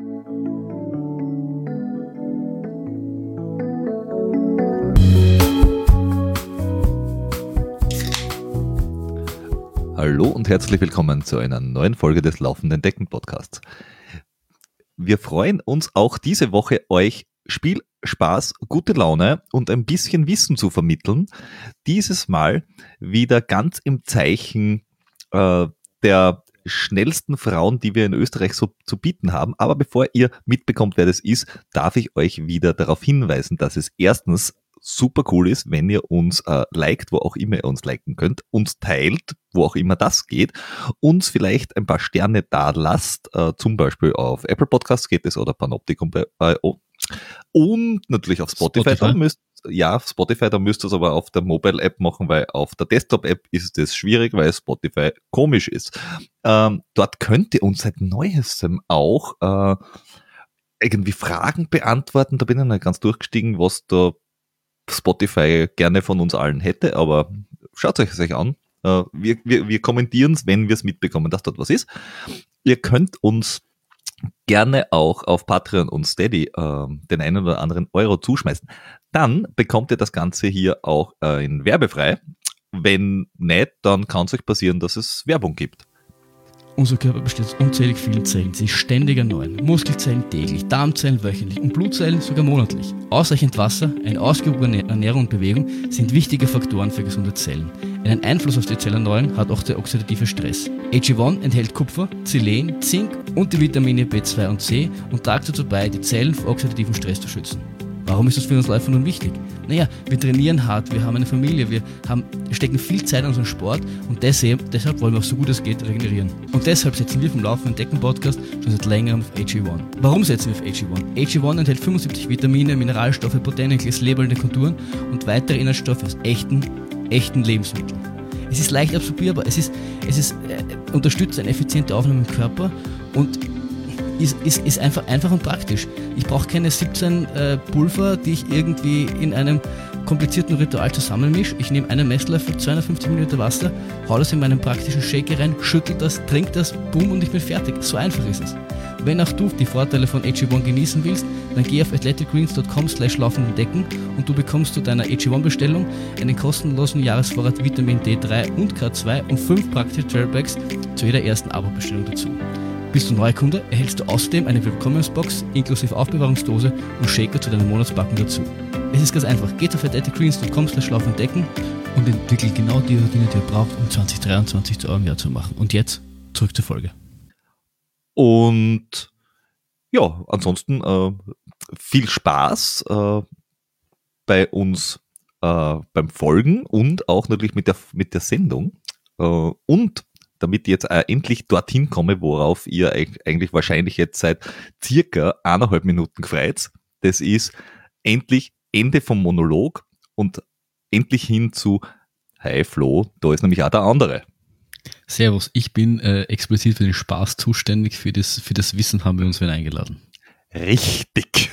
Hallo und herzlich willkommen zu einer neuen Folge des Laufenden Decken Podcasts. Wir freuen uns auch diese Woche, euch Spiel, Spaß, gute Laune und ein bisschen Wissen zu vermitteln. Dieses Mal wieder ganz im Zeichen äh, der schnellsten Frauen, die wir in Österreich so zu bieten haben. Aber bevor ihr mitbekommt, wer das ist, darf ich euch wieder darauf hinweisen, dass es erstens super cool ist, wenn ihr uns äh, liked, wo auch immer ihr uns liken könnt, uns teilt, wo auch immer das geht, uns vielleicht ein paar Sterne da lasst, äh, zum Beispiel auf Apple Podcasts geht es oder Panoptikum bei, bei oh. und natürlich auf Spotify. Spotify. Da müsst, ja, Spotify, da müsst ihr es aber auf der Mobile-App machen, weil auf der Desktop-App ist es schwierig, weil Spotify komisch ist. Ähm, dort könnt ihr uns seit neuestem auch äh, irgendwie Fragen beantworten. Da bin ich nicht ganz durchgestiegen, was da Spotify gerne von uns allen hätte, aber schaut euch das euch an. Uh, wir, wir, wir kommentieren es, wenn wir es mitbekommen, dass dort was ist. Ihr könnt uns gerne auch auf Patreon und Steady äh, den einen oder anderen Euro zuschmeißen. Dann bekommt ihr das Ganze hier auch äh, in werbefrei. Wenn nicht, dann kann es euch passieren, dass es Werbung gibt. Unser Körper besteht aus unzählig vielen Zellen, sie ständig erneuern. Muskelzellen täglich, Darmzellen wöchentlich und Blutzellen sogar monatlich. Ausreichend Wasser, eine ausgewogene Ernährung und Bewegung sind wichtige Faktoren für gesunde Zellen. Einen Einfluss auf die Zellerneuerung hat auch der oxidative Stress. AG1 enthält Kupfer, Selen, Zink und die Vitamine B2 und C und trägt dazu bei, die Zellen vor oxidativen Stress zu schützen. Warum ist das für uns Läufer nun wichtig? Naja, wir trainieren hart, wir haben eine Familie, wir haben, stecken viel Zeit in unseren Sport und deshalb, deshalb wollen wir auch so gut es geht regenerieren. Und deshalb setzen wir vom Laufenden Decken Podcast schon seit längerem auf AG1. Warum setzen wir auf AG1? AG1 enthält 75 Vitamine, Mineralstoffe, Botanicals, labelnde Konturen und weitere Inhaltsstoffe aus echten, echten Lebensmitteln. Es ist leicht absorbierbar, es ist, es ist, äh, unterstützt eine effiziente Aufnahme im Körper und ist, ist, ist einfach, einfach und praktisch. Ich brauche keine 17 äh, Pulver, die ich irgendwie in einem komplizierten Ritual zusammenmische. Ich nehme einen Messlöffel, 250 ml Wasser, hau das in meinen praktischen Shaker rein, schüttel das, trink das, boom und ich bin fertig. So einfach ist es. Wenn auch du die Vorteile von AG1 genießen willst, dann geh auf athleticgreens.com slash laufenden Decken und du bekommst zu deiner AG1 Bestellung einen kostenlosen Jahresvorrat Vitamin D3 und K2 und 5 praktische Trailbags zu jeder ersten Abo-Bestellung dazu. Bist du Neukunde, erhältst du außerdem eine Willkommensbox inklusive Aufbewahrungsdose und Shaker zu deiner Monatsbacken dazu. Es ist ganz einfach. Geht auf athleticgreens.com slash entdecken und entwickelt genau die Routine, die ihr braucht, um 2023 zu eurem Jahr zu machen. Und jetzt zurück zur Folge. Und ja, ansonsten äh, viel Spaß äh, bei uns äh, beim Folgen und auch natürlich mit der, mit der Sendung. Äh, und damit ich jetzt endlich dorthin komme, worauf ihr eigentlich wahrscheinlich jetzt seit circa eineinhalb Minuten gefreut. Das ist endlich Ende vom Monolog und endlich hin zu Hi Flo, da ist nämlich auch der andere. Servus, ich bin äh, explizit für den Spaß zuständig, für das, für das Wissen haben wir uns wieder eingeladen. Richtig.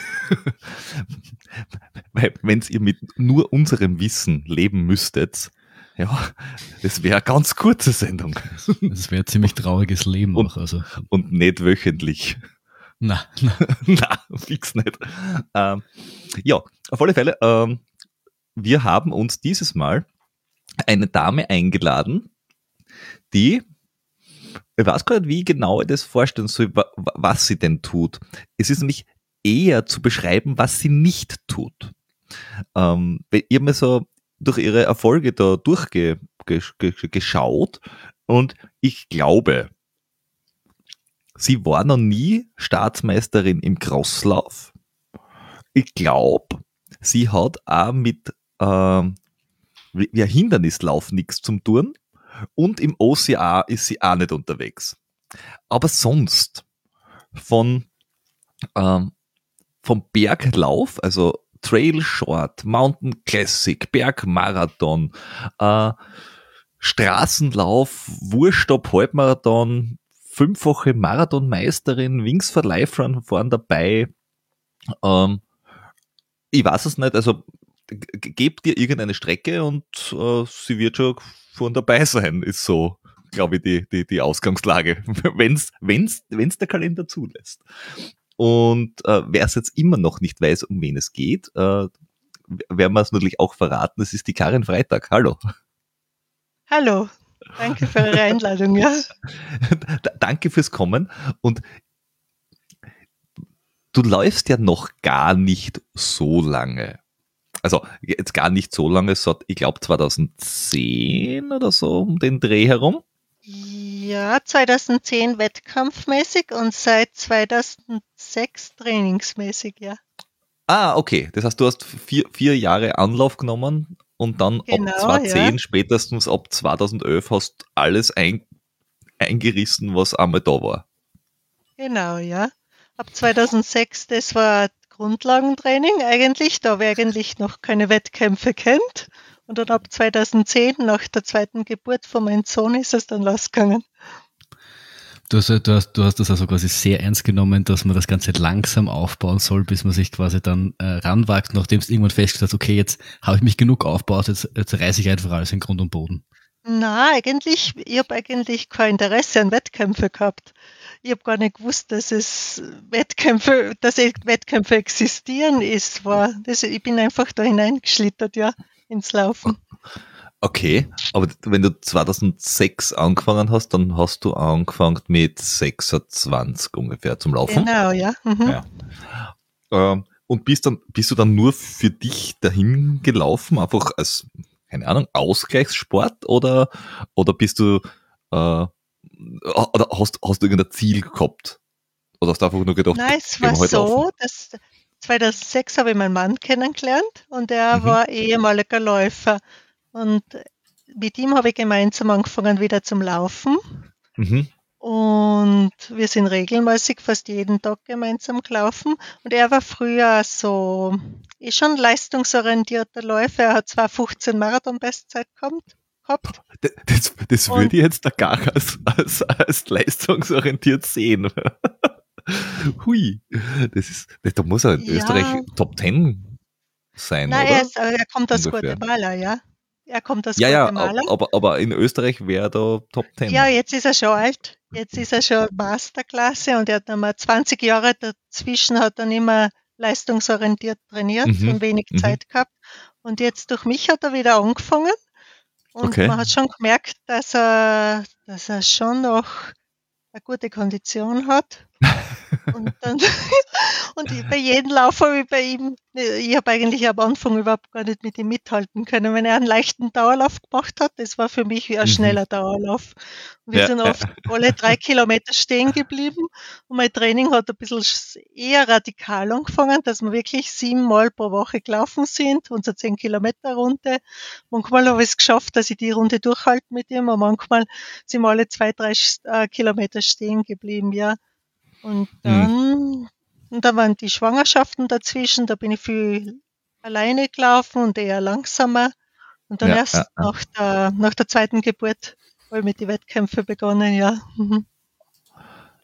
Wenn ihr mit nur unserem Wissen leben müsstet, ja, das wäre eine ganz kurze Sendung. Das wäre ein ziemlich trauriges Leben und, auch. Also. Und nicht wöchentlich. Na, na. fix nicht. Ähm, ja, auf alle Fälle, ähm, wir haben uns dieses Mal eine Dame eingeladen, die, ich weiß gar nicht, wie genau ich das vorstellen soll, was sie denn tut. Es ist nämlich eher zu beschreiben, was sie nicht tut. Ähm, ich habe mir so durch ihre Erfolge da durchgeschaut und ich glaube, sie war noch nie Staatsmeisterin im Crosslauf. Ich glaube, sie hat auch mit äh, wie Hindernislauf nichts zum tun und im OCA ist sie auch nicht unterwegs. Aber sonst von ähm, vom Berglauf, also Trail Short, Mountain Classic, Bergmarathon, äh, Straßenlauf, Wurstopp, Halbmarathon, fünffache Marathonmeisterin, Wings for Life Run fahren dabei. Ähm, ich weiß es nicht, also gebt dir irgendeine Strecke und äh, sie wird schon von dabei sein, ist so, glaube ich, die, die, die Ausgangslage, wenn's, wenn's der Kalender zulässt. Und äh, wer es jetzt immer noch nicht weiß, um wen es geht, äh, werden wir es natürlich auch verraten. Es ist die Karin Freitag. Hallo. Hallo. Danke für eure Einladung, ja. Danke fürs Kommen. Und du läufst ja noch gar nicht so lange. Also jetzt gar nicht so lange, so, ich glaube 2010 oder so um den Dreh herum. Ja, 2010 wettkampfmäßig und seit 2006 trainingsmäßig, ja. Ah, okay. Das heißt, du hast vier, vier Jahre Anlauf genommen und dann genau, ab 2010, ja. spätestens ab 2011 hast alles ein, eingerissen, was einmal da war. Genau, ja. Ab 2006, das war Grundlagentraining eigentlich, da wir eigentlich noch keine Wettkämpfe kennt. Und dann ab 2010, nach der zweiten Geburt von meinem Sohn, ist es dann losgegangen. Du hast, du, hast, du hast das also quasi sehr ernst genommen, dass man das Ganze langsam aufbauen soll, bis man sich quasi dann äh, ranwagt, nachdem es irgendwann festgestellt hat, okay, jetzt habe ich mich genug aufgebaut, jetzt, jetzt reiße ich einfach alles in Grund und Boden. Na, eigentlich, ich habe eigentlich kein Interesse an Wettkämpfe gehabt. Ich habe gar nicht gewusst, dass es Wettkämpfe, dass Wettkämpfe existieren ist. War, das, ich bin einfach da hineingeschlittert, ja, ins Laufen. Okay, aber wenn du 2006 angefangen hast, dann hast du angefangen mit 26 ungefähr zum Laufen. Genau, ja. Mhm. ja. Ähm, und bist dann, bist du dann nur für dich dahin gelaufen, einfach als, keine Ahnung, Ausgleichssport oder, oder bist du, äh, oder hast, hast du irgendein Ziel gehabt? Oder hast du einfach nur gedacht, Nein, es war so, dass 2006 habe ich meinen Mann kennengelernt und er mhm. war ehemaliger Läufer. Und mit ihm habe ich gemeinsam angefangen wieder zum Laufen. Mhm. Und wir sind regelmäßig fast jeden Tag gemeinsam gelaufen. Und er war früher so, ist schon leistungsorientierter Läufer. Er hat zwar 15 Marathon-Bestzeit gehabt. gehabt. Das, das würde ich jetzt da gar als, als, als leistungsorientiert sehen. Hui, das ist, da muss er in ja. Österreich Top 10 sein, Nein, oder? Er, ist, er kommt aus Ungefähr. Guatemala, ja. Er kommt aus ja, Guatemala. Ja, aber, aber in Österreich wäre da Top 10. Ja, jetzt ist er schon alt. Jetzt ist er schon Masterklasse und er hat einmal 20 Jahre dazwischen hat dann immer leistungsorientiert trainiert mhm. und wenig mhm. Zeit gehabt. Und jetzt durch mich hat er wieder angefangen. Und okay. man hat schon gemerkt, dass er, dass er schon noch eine gute Kondition hat. Und, dann, und bei jedem Lauf habe ich bei ihm, ich habe eigentlich am Anfang überhaupt gar nicht mit ihm mithalten können. Wenn er einen leichten Dauerlauf gemacht hat, das war für mich wie ein mhm. schneller Dauerlauf. Und wir ja, sind oft alle drei Kilometer stehen geblieben und mein Training hat ein bisschen eher radikal angefangen, dass wir wirklich siebenmal pro Woche gelaufen sind, unsere zehn Kilometer Runde. Manchmal habe ich es geschafft, dass ich die Runde durchhalte mit ihm, und manchmal sind wir alle zwei, drei äh, Kilometer stehen geblieben, ja. Und hm. dann, und da waren die Schwangerschaften dazwischen, da bin ich viel alleine gelaufen und eher langsamer. Und dann ja, erst ja, ja. Nach, der, nach der zweiten Geburt habe ich mit den Wettkämpfen begonnen, ja. Mhm.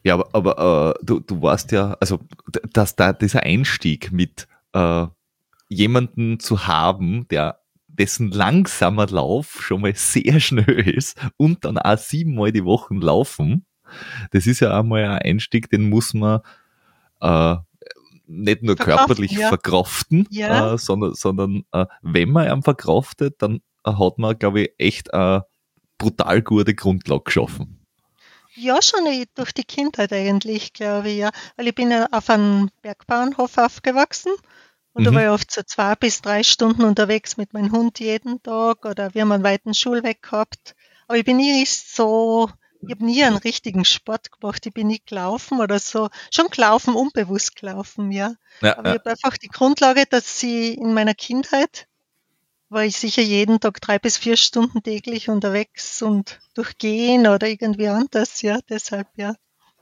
Ja, aber, aber äh, du, du warst ja, also dass da dieser Einstieg mit äh, jemanden zu haben, der dessen langsamer Lauf schon mal sehr schnell ist und dann auch siebenmal die Woche laufen, das ist ja einmal ein Einstieg, den muss man äh, nicht nur körperlich ja. verkraften, ja. Äh, sondern, sondern äh, wenn man ihn verkraftet, dann hat man, glaube ich, echt eine brutal gute Grundlage geschaffen. Ja, schon durch die Kindheit eigentlich, glaube ich, ja. Weil ich bin ja auf einem Bergbauernhof aufgewachsen und mhm. da war ich oft so zwei bis drei Stunden unterwegs mit meinem Hund jeden Tag oder wir haben einen weiten Schulweg gehabt. Aber ich bin nie so ich habe nie einen richtigen Sport gemacht. Ich bin nie gelaufen oder so. Schon gelaufen, unbewusst gelaufen, ja. ja Aber ja. ich habe einfach die Grundlage, dass sie in meiner Kindheit war ich sicher jeden Tag drei bis vier Stunden täglich unterwegs und durchgehen oder irgendwie anders, ja, deshalb, ja.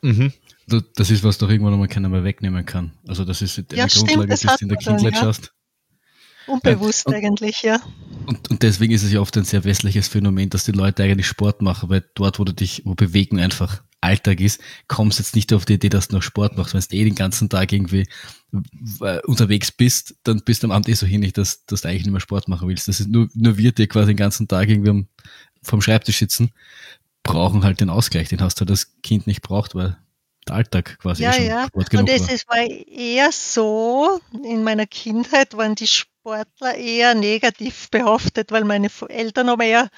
Mhm. Das ist, was doch irgendwann einmal keiner mehr wegnehmen kann. Also das ist die ja, Grundlage, die du in der Kindheit ja. schaust. Unbewusst und, eigentlich, ja. Und, und deswegen ist es ja oft ein sehr westliches Phänomen, dass die Leute eigentlich Sport machen, weil dort, wo du dich, wo Bewegung einfach Alltag ist, kommst jetzt nicht auf die Idee, dass du noch Sport machst. Wenn du eh den ganzen Tag irgendwie äh, unterwegs bist, dann bist du am Abend eh so hinig, dass, dass du eigentlich nicht mehr Sport machen willst. Das ist nur, nur wir, die quasi den ganzen Tag irgendwie am, vom Schreibtisch sitzen, brauchen halt den Ausgleich. Den hast du das Kind nicht braucht, weil der Alltag quasi ja, ja. Und es, es war eher so, in meiner Kindheit waren die Sportler eher negativ behaftet, weil meine Eltern haben eher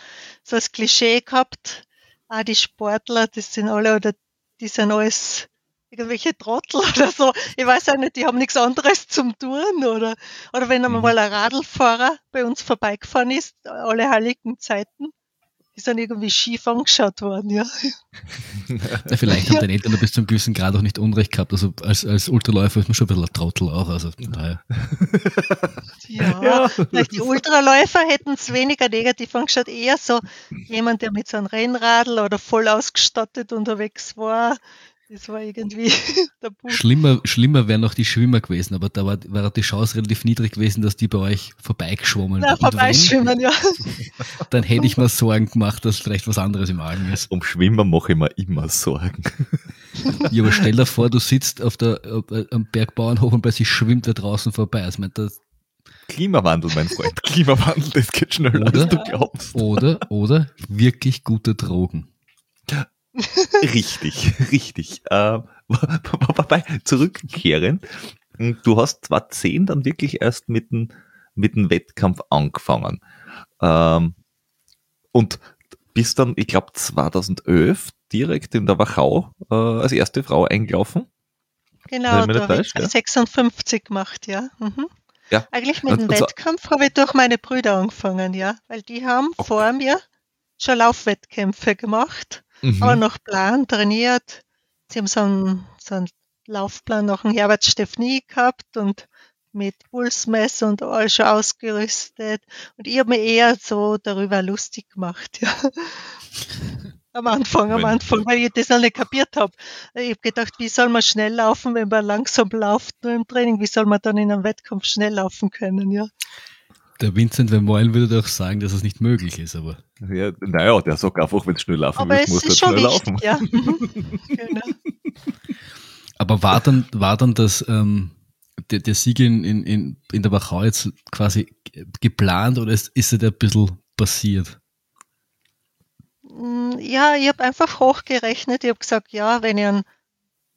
so das Klischee gehabt, ah, die Sportler, das sind alle, oder die sind alles irgendwelche Trottel oder so. Ich weiß auch nicht, die haben nichts anderes zum tun oder, oder wenn einmal mhm. ein Radlfahrer bei uns vorbeigefahren ist, alle heiligen Zeiten, die sind irgendwie schief angeschaut worden, ja. ja vielleicht haben ja. deine Eltern bis zum gewissen Grad auch nicht Unrecht gehabt. Also als, als Ultraläufer ist man schon ein bisschen ein Trottel auch. Also daher. Ja, ja. vielleicht die Ultraläufer hätten es weniger negativ angeschaut, eher so jemand, der mit so einem Rennradl oder voll ausgestattet unterwegs war, das war irgendwie der Punkt. Schlimmer, schlimmer wären noch die Schwimmer gewesen, aber da war, war die Chance relativ niedrig gewesen, dass die bei euch vorbeigeschwommen ja, vorbeischwimmen, ja. Dann hätte ich mir Sorgen gemacht, dass vielleicht was anderes im Argen ist. Um Schwimmer mache ich mir immer Sorgen. Ja, aber stell dir vor, du sitzt auf der, äh, am Bergbauernhof und bei sich schwimmt wer draußen vorbei. Also, mein, das, Klimawandel, mein Freund. Klimawandel, das geht schneller, oder, als du glaubst. Oder, oder wirklich gute Drogen. Richtig, richtig. Äh, zurückkehren, du hast 2010 dann wirklich erst mit dem, mit dem Wettkampf angefangen. Ähm, und bist dann, ich glaube, 2011 direkt in der Wachau äh, als erste Frau eingelaufen. Genau, da habe ich ja? 56 gemacht, ja. Mhm. ja. Eigentlich mit dem Wettkampf habe ich durch meine Brüder angefangen, ja, weil die haben okay. vor mir schon Laufwettkämpfe gemacht mhm. aber noch Plan trainiert. Sie haben so einen, so einen Laufplan nach dem Herbert Steffnie gehabt und mit Pulsmesser und all schon ausgerüstet. Und ich habe mir eher so darüber lustig gemacht, ja. Am Anfang, am Anfang, weil ich das noch nicht kapiert habe. Ich habe gedacht, wie soll man schnell laufen, wenn man langsam läuft nur im Training? Wie soll man dann in einem Wettkampf schnell laufen können, ja? Der Vincent Vermeulen würde doch sagen, dass es nicht möglich ist, aber. Ja, naja, der sagt einfach, wenn es schnell laufen aber willst, musst du schnell wichtig, laufen. Ja. genau. Aber war dann, war dann das, ähm, der, der Sieg in, in, in der Wachau jetzt quasi geplant oder ist, ist er da ein bisschen passiert? Mm, ja, ich habe einfach hochgerechnet. Ich habe gesagt, ja, wenn ich einen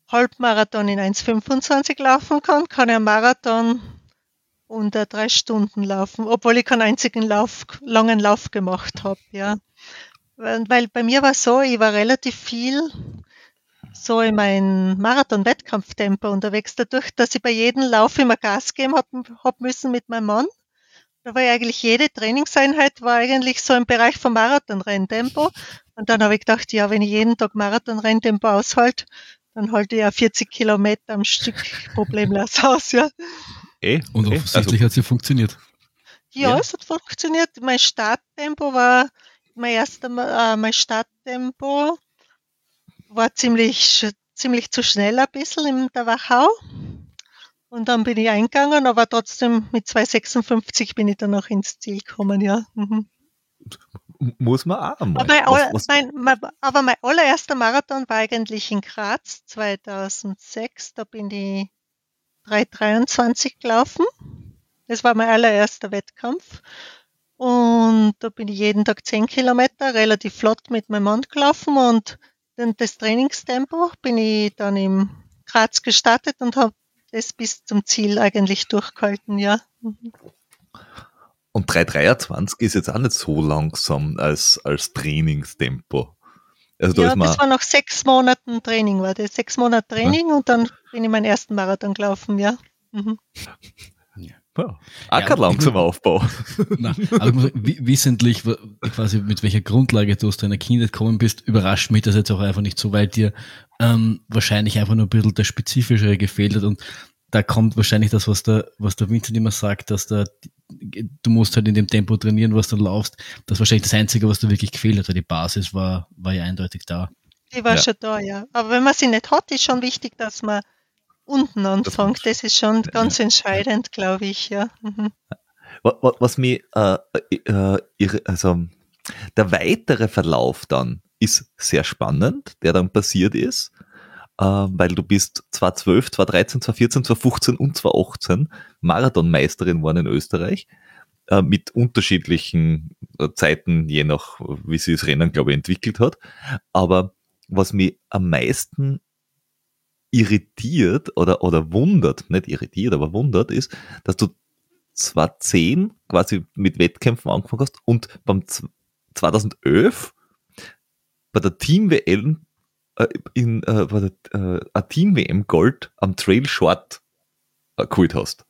Halbmarathon in 1,25 laufen kann, kann ich einen Marathon unter drei Stunden laufen, obwohl ich keinen einzigen Lauf, langen Lauf gemacht habe, ja. Weil bei mir war so, ich war relativ viel so in meinem Marathon-Wettkampftempo unterwegs, dadurch, dass ich bei jedem Lauf immer Gas geben habe hab müssen mit meinem Mann. Da war eigentlich jede Trainingseinheit war eigentlich so im Bereich vom Marathon-Renntempo. Und dann habe ich gedacht, ja, wenn ich jeden Tag Marathon-Renntempo aushalte, dann halte ich ja 40 Kilometer am Stück problemlos aus, ja. Eh, Und eh, offensichtlich also, hat es ja funktioniert. Ja, ja, es hat funktioniert. Mein Starttempo war, mein erster, äh, mein Starttempo war ziemlich, ziemlich zu schnell ein bisschen in der Wachau. Und dann bin ich eingegangen, aber trotzdem mit 2,56 bin ich dann noch ins Ziel gekommen, ja. Mhm. Muss man auch mal. Aber mein, was, was? Mein, mein, aber mein allererster Marathon war eigentlich in Graz 2006. Da bin ich 3,23 gelaufen. Das war mein allererster Wettkampf. Und da bin ich jeden Tag 10 Kilometer relativ flott mit meinem Mann gelaufen und dann das Trainingstempo bin ich dann im Graz gestartet und habe das bis zum Ziel eigentlich durchgehalten, ja. Und 3,23 ist jetzt auch nicht so langsam als, als Trainingstempo. Also da ja, das war noch sechs Monaten Training, war das. Sechs Monate Training ja. und dann bin ich meinen ersten Marathon gelaufen, ja. Mhm. Ja. Auch kein langsamer Aufbau. Nein, also wissentlich, quasi mit welcher Grundlage du aus deiner Kindheit gekommen bist, überrascht mich das jetzt auch einfach nicht so, weil dir ähm, wahrscheinlich einfach nur ein bisschen das Spezifischere gefehlt hat und da kommt wahrscheinlich das, was der, was der Vincent immer sagt, dass da, du musst halt in dem Tempo trainieren, was du laufst. Das ist wahrscheinlich das Einzige, was da wirklich gefehlt hat, weil die Basis war, war ja eindeutig da. Die war ja. schon da, ja. Aber wenn man sie nicht hat, ist schon wichtig, dass man unten anfängt. Das, ist schon ganz entscheidend, glaube ich, ja. Mhm. Was, was mir, äh, äh, also der weitere Verlauf dann ist sehr spannend, der dann passiert ist äh, weil du bist 2012, 2013, 2014, 2015 und 2018 Marathonmeisterin geworden in Österreich äh, mit unterschiedlichen äh, Zeiten, je nach, wie sich das Rennen, glaube ich, entwickelt hat. Aber was mich am meisten irritiert oder, oder wundert, nicht irritiert, aber wundert ist, dass du zwar 10 quasi mit Wettkämpfen angefangen hast und beim 2011 bei der Team WM äh, in äh, der äh, Team WM Gold am Trail Short äh, geholt hast.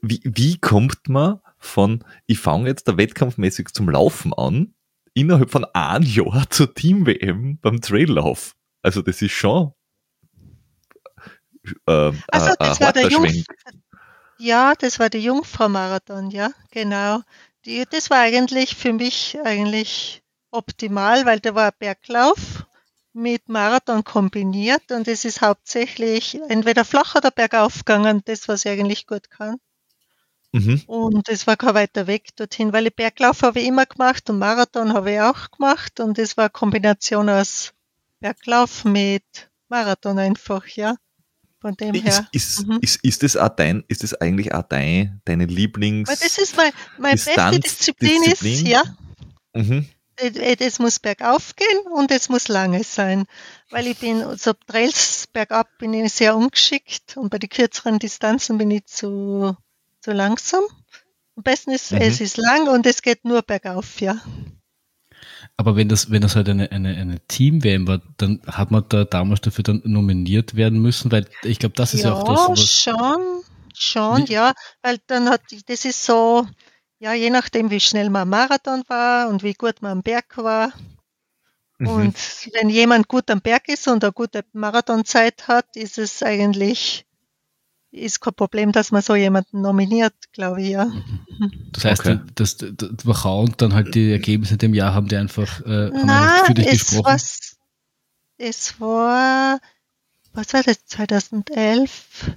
Wie, wie kommt man von, ich fange jetzt da wettkampfmäßig zum Laufen an, innerhalb von einem Jahr zur Team WM beim Traillauf? Also das ist schon äh, also das war der Jungf ja, das war der Jungfrau-Marathon, ja, genau. Die, das war eigentlich für mich eigentlich optimal, weil der war Berglauf mit Marathon kombiniert und es ist hauptsächlich entweder flach oder bergauf gegangen, das was ich eigentlich gut kann. Mhm. Und es war kein weiter Weg dorthin, weil ich Berglauf habe ich immer gemacht und Marathon habe ich auch gemacht und es war eine Kombination aus Berglauf mit Marathon einfach, ja. Von dem ist, her. Ist, mhm. ist, ist, das auch dein, ist das eigentlich auch dein, deine Lieblings? Weil das ist mein, meine beste Disziplin, Disziplin, ist, ja. Mhm. Es muss bergauf gehen und es muss lange sein, weil ich bin, so Trails bergab bin ich sehr ungeschickt und bei den kürzeren Distanzen bin ich zu, zu langsam. Am besten ist, mhm. es ist lang und es geht nur bergauf, ja. Aber wenn das, wenn das halt eine, eine, eine Team-WM war, dann hat man da damals dafür dann nominiert werden müssen, weil ich glaube, das ist ja, ja auch das. Was schon, schon, ja, weil dann hat, das ist so, ja, je nachdem, wie schnell man Marathon war und wie gut man am Berg war. Mhm. Und wenn jemand gut am Berg ist und eine gute Marathonzeit hat, ist es eigentlich ist kein Problem, dass man so jemanden nominiert, glaube ich, ja. Das heißt, okay. das, das, das und dann halt die Ergebnisse in dem Jahr haben die einfach äh, Nein, für dich es gesprochen? Was, es war, was war das, 2011?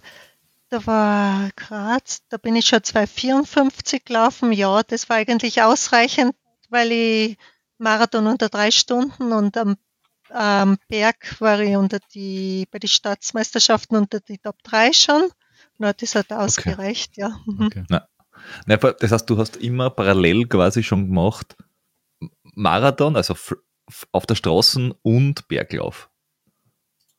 Da war Graz, da bin ich schon 254 gelaufen. Ja, das war eigentlich ausreichend, weil ich Marathon unter drei Stunden und am am Berg war ich unter die, bei den Staatsmeisterschaften unter die Top 3 schon. Na, das hat ausgereicht, okay. ja. Mhm. Okay. Na. Na, das heißt, du hast immer parallel quasi schon gemacht Marathon, also auf der Straßen und Berglauf.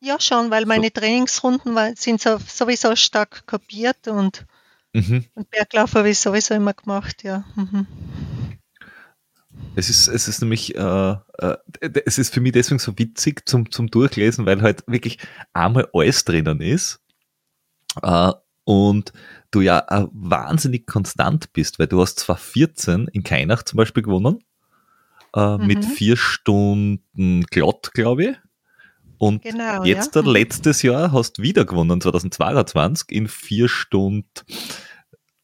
Ja, schon, weil meine so. Trainingsrunden war, sind so, sowieso stark kopiert und, mhm. und Berglauf habe ich sowieso immer gemacht, ja. Mhm. Es ist, es ist nämlich, äh, äh, es ist für mich deswegen so witzig zum, zum Durchlesen, weil halt wirklich einmal alles drinnen ist. Äh, und du ja äh, wahnsinnig konstant bist, weil du hast zwar 14 in Kainach zum Beispiel gewonnen, äh, mhm. mit vier Stunden glatt, glaube ich. Und genau, jetzt ja. letztes Jahr hast du wieder gewonnen, 2022, in vier Stunden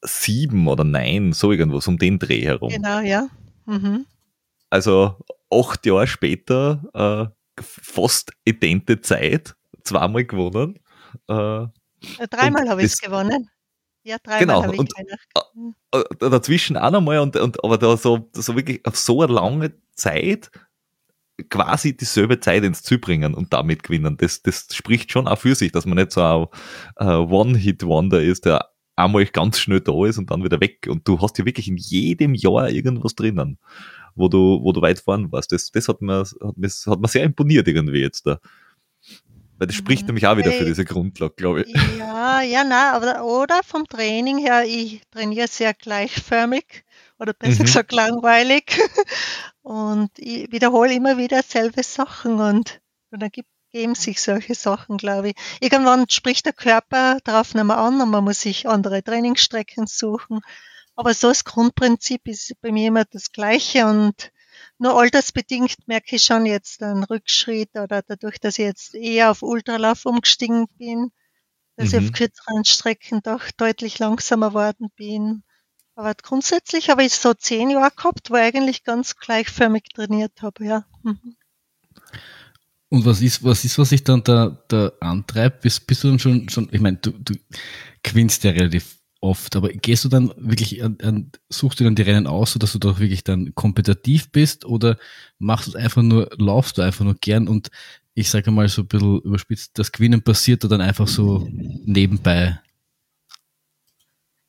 sieben oder neun, so irgendwas um den Dreh herum. Genau, ja. Mhm. Also acht Jahre später, äh, fast idente Zeit, zweimal gewonnen. Äh, dreimal habe ich es gewonnen. Ja, dreimal genau. habe ich und, äh, äh, dazwischen auch nochmal und, und aber da so, so wirklich auf so eine lange Zeit quasi dieselbe Zeit ins Ziel bringen und damit gewinnen. Das, das spricht schon auch für sich, dass man nicht so ein One-Hit-Wonder ist, der einmal ganz schnell da ist und dann wieder weg. Und du hast ja wirklich in jedem Jahr irgendwas drinnen, wo du, wo du weit vorn warst. Das, das hat mir, hat mir, hat mir sehr imponiert irgendwie jetzt da. Weil das spricht mhm. nämlich auch wieder für diese Grundlage, glaube ich. Ja, ja, na, aber, oder vom Training her, ich trainiere sehr gleichförmig oder besser mhm. gesagt langweilig und ich wiederhole immer wieder selbe Sachen und, und dann gibt, geben sich solche Sachen, glaube ich. Irgendwann spricht der Körper darauf nicht mehr an und man muss sich andere Trainingsstrecken suchen. Aber so das Grundprinzip ist bei mir immer das Gleiche und nur altersbedingt merke ich schon jetzt einen Rückschritt oder dadurch, dass ich jetzt eher auf Ultralauf umgestiegen bin, dass mhm. ich auf kürzeren Strecken doch deutlich langsamer geworden bin. Aber grundsätzlich habe ich so zehn Jahre gehabt, wo ich eigentlich ganz gleichförmig trainiert habe, ja. Mhm. Und was ist, was ist, was sich dann da, da antreibt? Bist, bist du dann schon, schon, ich meine, du, du gewinnst ja relativ oft, aber gehst du dann wirklich an, an, suchst du dann die Rennen aus, sodass du doch wirklich dann kompetitiv bist oder machst du einfach nur, laufst du einfach nur gern und ich sage mal so ein bisschen überspitzt, das Gewinnen passiert da dann einfach so nebenbei?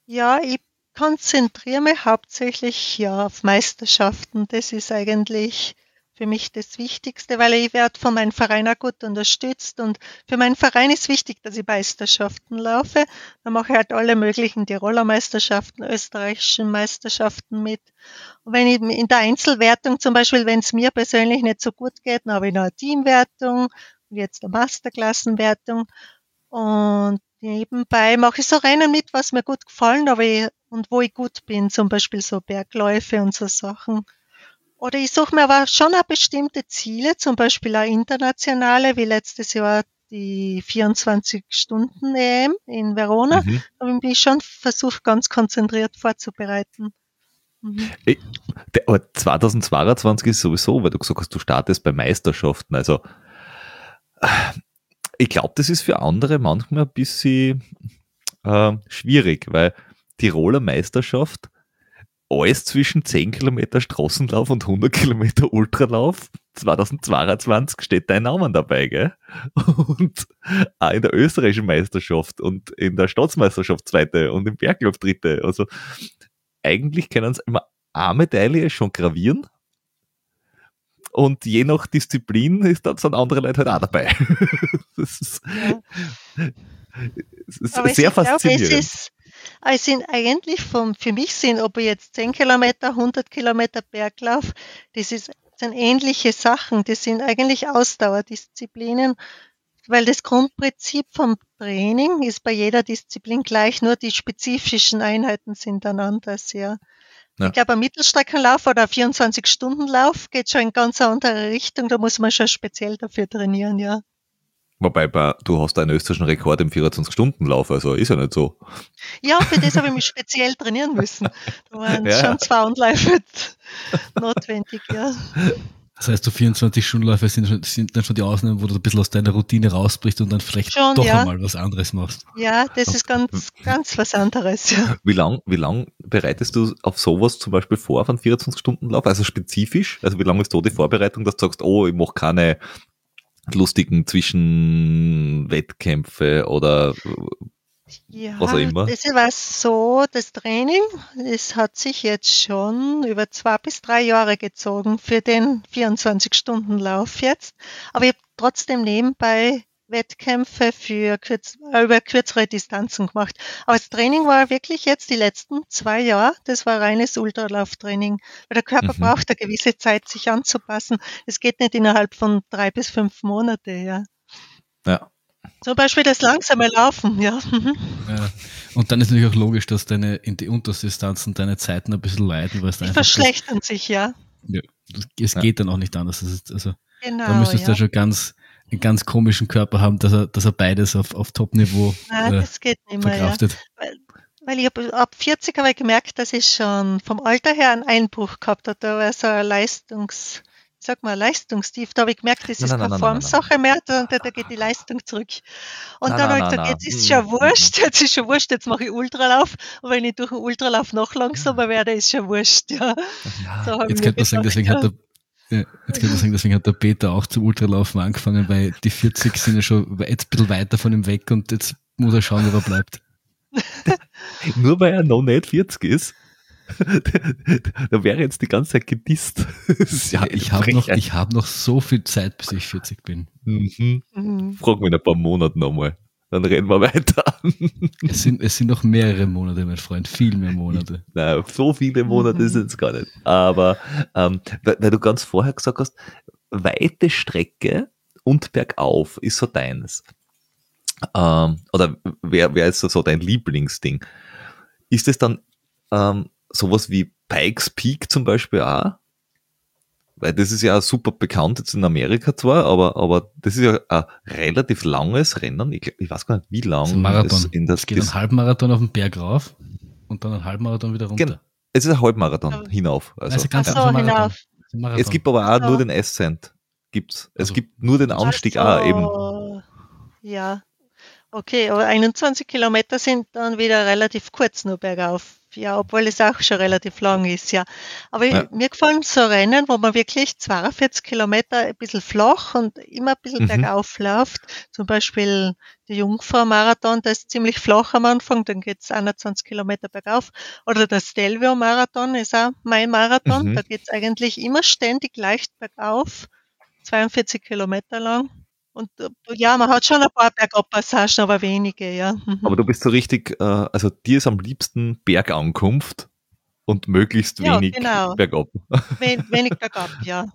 Ja, ich konzentriere mich hauptsächlich ja auf Meisterschaften. Das ist eigentlich für mich das Wichtigste, weil ich werde von meinem Verein auch gut unterstützt und für meinen Verein ist wichtig, dass ich Meisterschaften laufe. Dann mache ich halt alle möglichen Tiroler Meisterschaften, österreichischen Meisterschaften mit. Und wenn ich in der Einzelwertung zum Beispiel, wenn es mir persönlich nicht so gut geht, dann habe ich noch eine Teamwertung und jetzt eine Masterklassenwertung und nebenbei mache ich so Rennen mit, was mir gut gefallen aber ich, und wo ich gut bin, zum Beispiel so Bergläufe und so Sachen. Oder ich suche mir aber schon auch bestimmte Ziele, zum Beispiel auch internationale, wie letztes Jahr die 24-Stunden-EM in Verona. Mhm. Da habe ich schon versucht, ganz konzentriert vorzubereiten. Mhm. 2022 ist sowieso, weil du gesagt hast, du startest bei Meisterschaften. Also ich glaube, das ist für andere manchmal ein bisschen äh, schwierig, weil Tiroler Meisterschaft alles zwischen 10 Kilometer Straßenlauf und 100 Kilometer Ultralauf 2022 steht dein Name dabei, gell? Und auch in der österreichischen Meisterschaft und in der Staatsmeisterschaft zweite und im Berglauf dritte. Also eigentlich können es immer eine Medaille schon gravieren. Und je nach Disziplin ist dann sind andere Leute halt auch dabei. das ist, ja. das ist sehr faszinierend. Es also sind eigentlich vom, für mich sind, ob ich jetzt 10 Kilometer, 100 Kilometer Berglauf, das ist, sind ähnliche Sachen. Das sind eigentlich Ausdauerdisziplinen, weil das Grundprinzip vom Training ist bei jeder Disziplin gleich, nur die spezifischen Einheiten sind dann anders, ja. ja. Ich glaube, ein Mittelstreckenlauf oder ein 24-Stunden-Lauf geht schon in ganz andere Richtung, da muss man schon speziell dafür trainieren, ja. Wobei, du hast einen österreichischen Rekord im 24-Stunden-Lauf, also ist ja nicht so. Ja, für das habe ich mich speziell trainieren müssen. Da waren ja. schon zwei Anläufe notwendig, ja. Das heißt, so 24-Stunden-Läufe sind, sind, dann schon die Ausnahmen, wo du ein bisschen aus deiner Routine rausbrichst und dann vielleicht schon, doch ja. einmal was anderes machst. Ja, das ist ganz, ganz was anderes. Ja. Wie lang, wie lang bereitest du auf sowas zum Beispiel vor, von 24-Stunden-Lauf? Also spezifisch? Also wie lange ist da die Vorbereitung, dass du sagst, oh, ich mache keine lustigen Zwischenwettkämpfe oder ja, was auch immer? Das war so, das Training, es hat sich jetzt schon über zwei bis drei Jahre gezogen für den 24-Stunden-Lauf jetzt. Aber ich habe trotzdem nebenbei Wettkämpfe für kürz, über kürzere Distanzen gemacht. Aber das Training war wirklich jetzt die letzten zwei Jahre, das war reines Ultralauftraining. Weil der Körper mhm. braucht eine gewisse Zeit, sich anzupassen. Es geht nicht innerhalb von drei bis fünf Monate, ja. Ja. Zum Beispiel das langsame Laufen, ja. Mhm. ja. Und dann ist natürlich auch logisch, dass deine in die Unterdistanzen deine Zeiten ein bisschen leiden, weil es dann verschlechtern das, sich, ja. ja es geht dann auch nicht anders. Ist, also, genau, da müsstest du ja. schon ganz einen ganz komischen Körper haben, dass er, dass er beides auf, auf Top-Niveau äh, das geht nicht mehr, verkraftet. Ja. Weil, weil ich hab, ab 40 habe ich gemerkt, dass ich schon vom Alter her einen Einbruch gehabt habe. Da war so ein Leistungs, sag mal, Leistungstief. Da habe ich gemerkt, das ist nein, keine Formsache mehr, da, da, geht die Leistung zurück. Und nein, dann habe ich gesagt, jetzt ist schon wurscht, jetzt ist schon wurscht, jetzt mache ich Ultralauf. Und wenn ich durch den Ultralauf noch langsamer werde, ist schon wurscht. Ja. So jetzt könnte man sagen, deswegen hat der ja, jetzt kann man sagen, deswegen hat der Peter auch zum Ultralaufen angefangen, weil die 40 sind ja schon jetzt ein bisschen weiter von ihm weg und jetzt muss er schauen, wo er bleibt. Nur weil er noch nicht 40 ist, da wäre jetzt die ganze Zeit gedisst. ja, ich habe noch, hab noch so viel Zeit, bis ich 40 bin. Mhm. Mhm. Frag mich in ein paar Monaten nochmal dann reden wir weiter. es, sind, es sind noch mehrere Monate, mein Freund, viel mehr Monate. Nein, so viele Monate sind es gar nicht. Aber ähm, weil, du ganz vorher gesagt hast, weite Strecke und bergauf ist so deins. Ähm, oder wer, wer ist so dein Lieblingsding? Ist es dann ähm, sowas wie Pikes Peak zum Beispiel auch? Weil das ist ja super bekannt jetzt in Amerika zwar, aber, aber das ist ja ein relativ langes Rennen. Ich, ich weiß gar nicht, wie lang. Das Marathon. Es, in das, es geht ein Halbmarathon auf den Berg rauf und dann ein Halbmarathon wieder runter. Genau. Es ist ein Halbmarathon hinauf. Also, also ganz so, hinauf. Es gibt aber auch so. nur den Ascent. Gibt's. Es also, gibt nur den Anstieg also, auch eben. Ja. Okay, aber 21 Kilometer sind dann wieder relativ kurz nur bergauf ja, obwohl es auch schon relativ lang ist, ja. Aber ja. mir gefallen so Rennen, wo man wirklich 42 Kilometer ein bisschen flach und immer ein bisschen mhm. bergauf läuft. Zum Beispiel der Jungfrau-Marathon, der ist ziemlich flach am Anfang, dann geht's 21 Kilometer bergauf. Oder der Stelvio-Marathon ist auch mein Marathon, mhm. da geht's eigentlich immer ständig leicht bergauf, 42 Kilometer lang. Und äh, ja, man hat schon ein paar Bergabpassagen, aber wenige, ja. Mhm. Aber du bist so richtig, äh, also dir ist am liebsten Bergankunft und möglichst ja, wenig genau. bergab. Wen, wenig bergab, ja.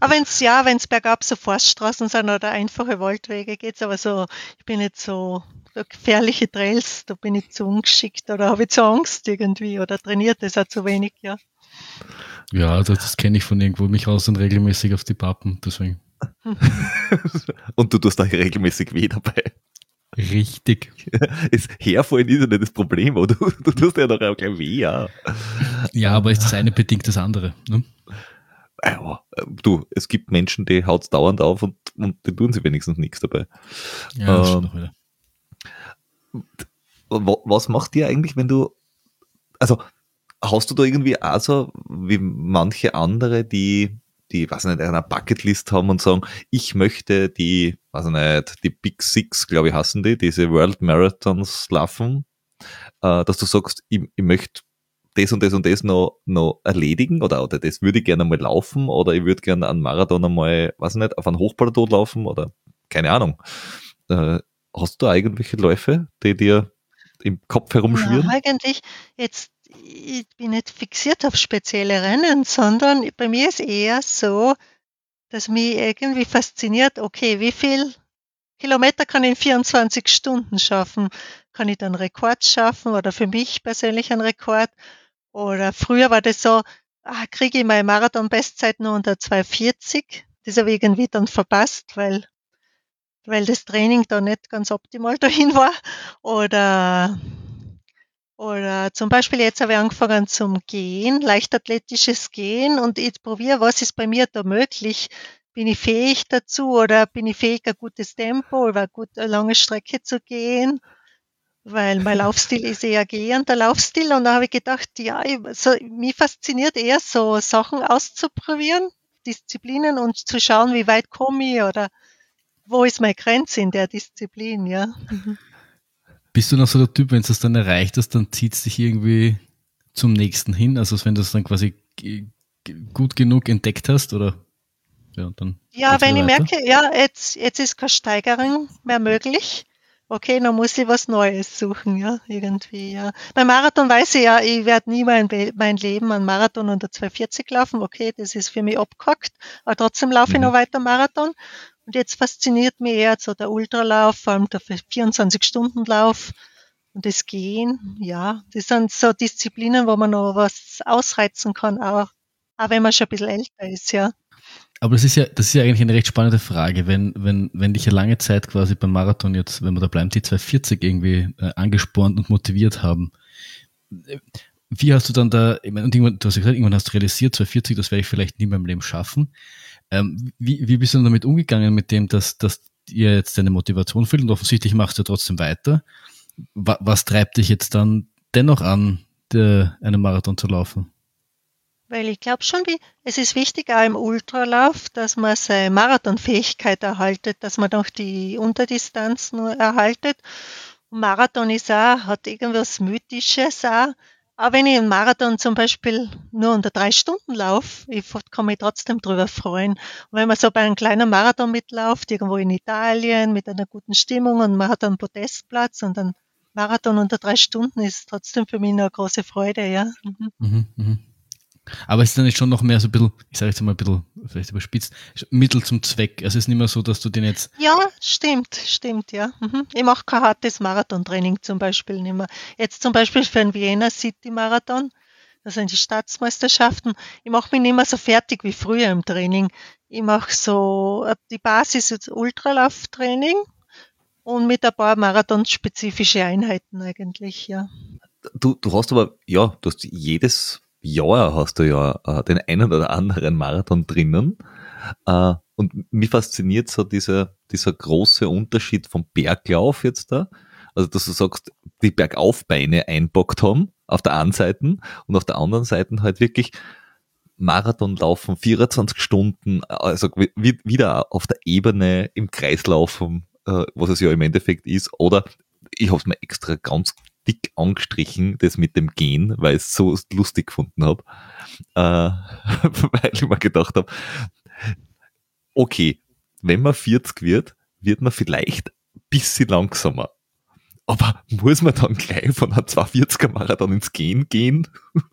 Aber wenn's ja, wenn's bergab so Forststraßen sind oder einfache Waldwege geht's, aber so, ich bin nicht so, so gefährliche Trails, da bin ich zu ungeschickt oder habe ich zu Angst irgendwie oder trainiert das auch zu wenig, ja. Ja, das, das kenne ich von irgendwo. Mich raus und regelmäßig auf die Pappen, deswegen. und du tust da regelmäßig weh dabei. Richtig. Das Herfallen ist ja nicht das Problem, aber du, du tust ja doch auch gleich weh. Ja, ja aber ist das eine bedingt das andere. Ne? Ja, du, es gibt Menschen, die haut dauernd auf und, und die tun sie wenigstens nichts dabei. Ja, das ähm, wieder. Was macht dir eigentlich, wenn du, also hast du da irgendwie auch so wie manche andere, die die, was nicht, eine Bucketlist haben und sagen, ich möchte die, was nicht, die Big Six, glaube ich, hassen die, diese World Marathons laufen, äh, dass du sagst, ich, ich möchte das und das und das noch, noch erledigen oder, oder das würde ich gerne mal laufen oder ich würde gerne einen Marathon einmal, weiß nicht, auf einen Hochplateau laufen oder keine Ahnung. Äh, hast du irgendwelche Läufe, die dir im Kopf herumschwirren? Ja, eigentlich jetzt ich bin nicht fixiert auf spezielle Rennen, sondern bei mir ist eher so, dass mich irgendwie fasziniert, okay, wie viel Kilometer kann ich in 24 Stunden schaffen? Kann ich dann Rekord schaffen oder für mich persönlich einen Rekord? Oder früher war das so, ah, kriege ich meine Marathon-Bestzeit nur unter 240? Das habe ich irgendwie dann verpasst, weil, weil das Training da nicht ganz optimal dahin war. Oder oder zum Beispiel jetzt habe ich angefangen zum Gehen, leichtathletisches Gehen und ich probiere, was ist bei mir da möglich? Bin ich fähig dazu oder bin ich fähig, ein gutes Tempo oder eine, gute, lange Strecke zu gehen? Weil mein Laufstil ist eher gehender Laufstil und da habe ich gedacht, ja, so, mich fasziniert eher so Sachen auszuprobieren, Disziplinen und zu schauen, wie weit komme ich oder wo ist meine Grenze in der Disziplin, ja. Mhm. Bist du noch so der Typ, wenn du es dann erreicht hast, dann zieht es dich irgendwie zum nächsten hin? Also wenn du es dann quasi gut genug entdeckt hast oder ja, dann. Ja, wenn ich merke, ja, jetzt, jetzt ist keine Steigerung mehr möglich. Okay, dann muss ich was Neues suchen, ja, irgendwie, ja. Beim Marathon weiß ich ja, ich werde nie mein, mein Leben an Marathon unter 240 laufen. Okay, das ist für mich abgehackt. Aber trotzdem laufe mhm. ich noch weiter Marathon. Und jetzt fasziniert mich eher so der Ultralauf, vor allem der 24-Stunden-Lauf und das Gehen. Ja, das sind so Disziplinen, wo man noch was ausreizen kann, auch, auch wenn man schon ein bisschen älter ist, ja. Aber das ist ja, das ist ja eigentlich eine recht spannende Frage, wenn, wenn, wenn dich ja lange Zeit quasi beim Marathon jetzt, wenn wir da bleiben, die 240 irgendwie äh, angespornt und motiviert haben. Wie hast du dann da, ich meine, und irgendwann, du hast ja gesagt, irgendwann hast du realisiert, 240, das werde ich vielleicht nie in meinem Leben schaffen. Ähm, wie, wie bist du damit umgegangen mit dem, dass, dass ihr jetzt deine Motivation fehlt und offensichtlich machst du trotzdem weiter? Was, was treibt dich jetzt dann dennoch an, der, einen Marathon zu laufen? Weil ich glaube schon, wie, es ist wichtig auch im Ultralauf, dass man seine Marathonfähigkeit erhaltet, dass man noch die Unterdistanzen erhaltet. Marathon ist auch, hat irgendwas Mythisches auch. Aber wenn ich einen Marathon zum Beispiel nur unter drei Stunden laufe, ich kann mich trotzdem drüber freuen. Und wenn man so bei einem kleinen Marathon mitläuft, irgendwo in Italien mit einer guten Stimmung und man hat einen Podestplatz und einen Marathon unter drei Stunden, ist trotzdem für mich eine große Freude, ja. Mhm. Mhm, mh. Aber es ist dann schon noch mehr so ein bisschen, ich sage jetzt mal ein bisschen, vielleicht überspitzt, Mittel zum Zweck. Also es ist nicht mehr so, dass du den jetzt. Ja, stimmt, stimmt, ja. Mhm. Ich mache kein hartes Marathontraining zum Beispiel nicht mehr. Jetzt zum Beispiel für den Vienna City Marathon, das sind die Staatsmeisterschaften. Ich mache mich nicht mehr so fertig wie früher im Training. Ich mache so, äh, die Basis ist Ultralauftraining und mit ein paar marathonspezifische Einheiten eigentlich, ja. Du, du hast aber, ja, du hast jedes Jahr hast du ja äh, den einen oder anderen Marathon drinnen. Äh, und mich fasziniert so dieser, dieser große Unterschied vom Berglauf jetzt da Also, dass du sagst, die Bergaufbeine einbockt haben, auf der einen Seite und auf der anderen Seite halt wirklich Marathon laufen, 24 Stunden, also wieder auf der Ebene im Kreis laufen, äh, was es ja im Endeffekt ist, oder ich habe es mir extra ganz dick angestrichen, das mit dem Gehen, weil ich es so lustig gefunden habe, äh, weil ich mir gedacht habe, okay, wenn man 40 wird, wird man vielleicht ein bisschen langsamer. Aber muss man dann gleich von einer 240er Marathon ins Gehen gehen?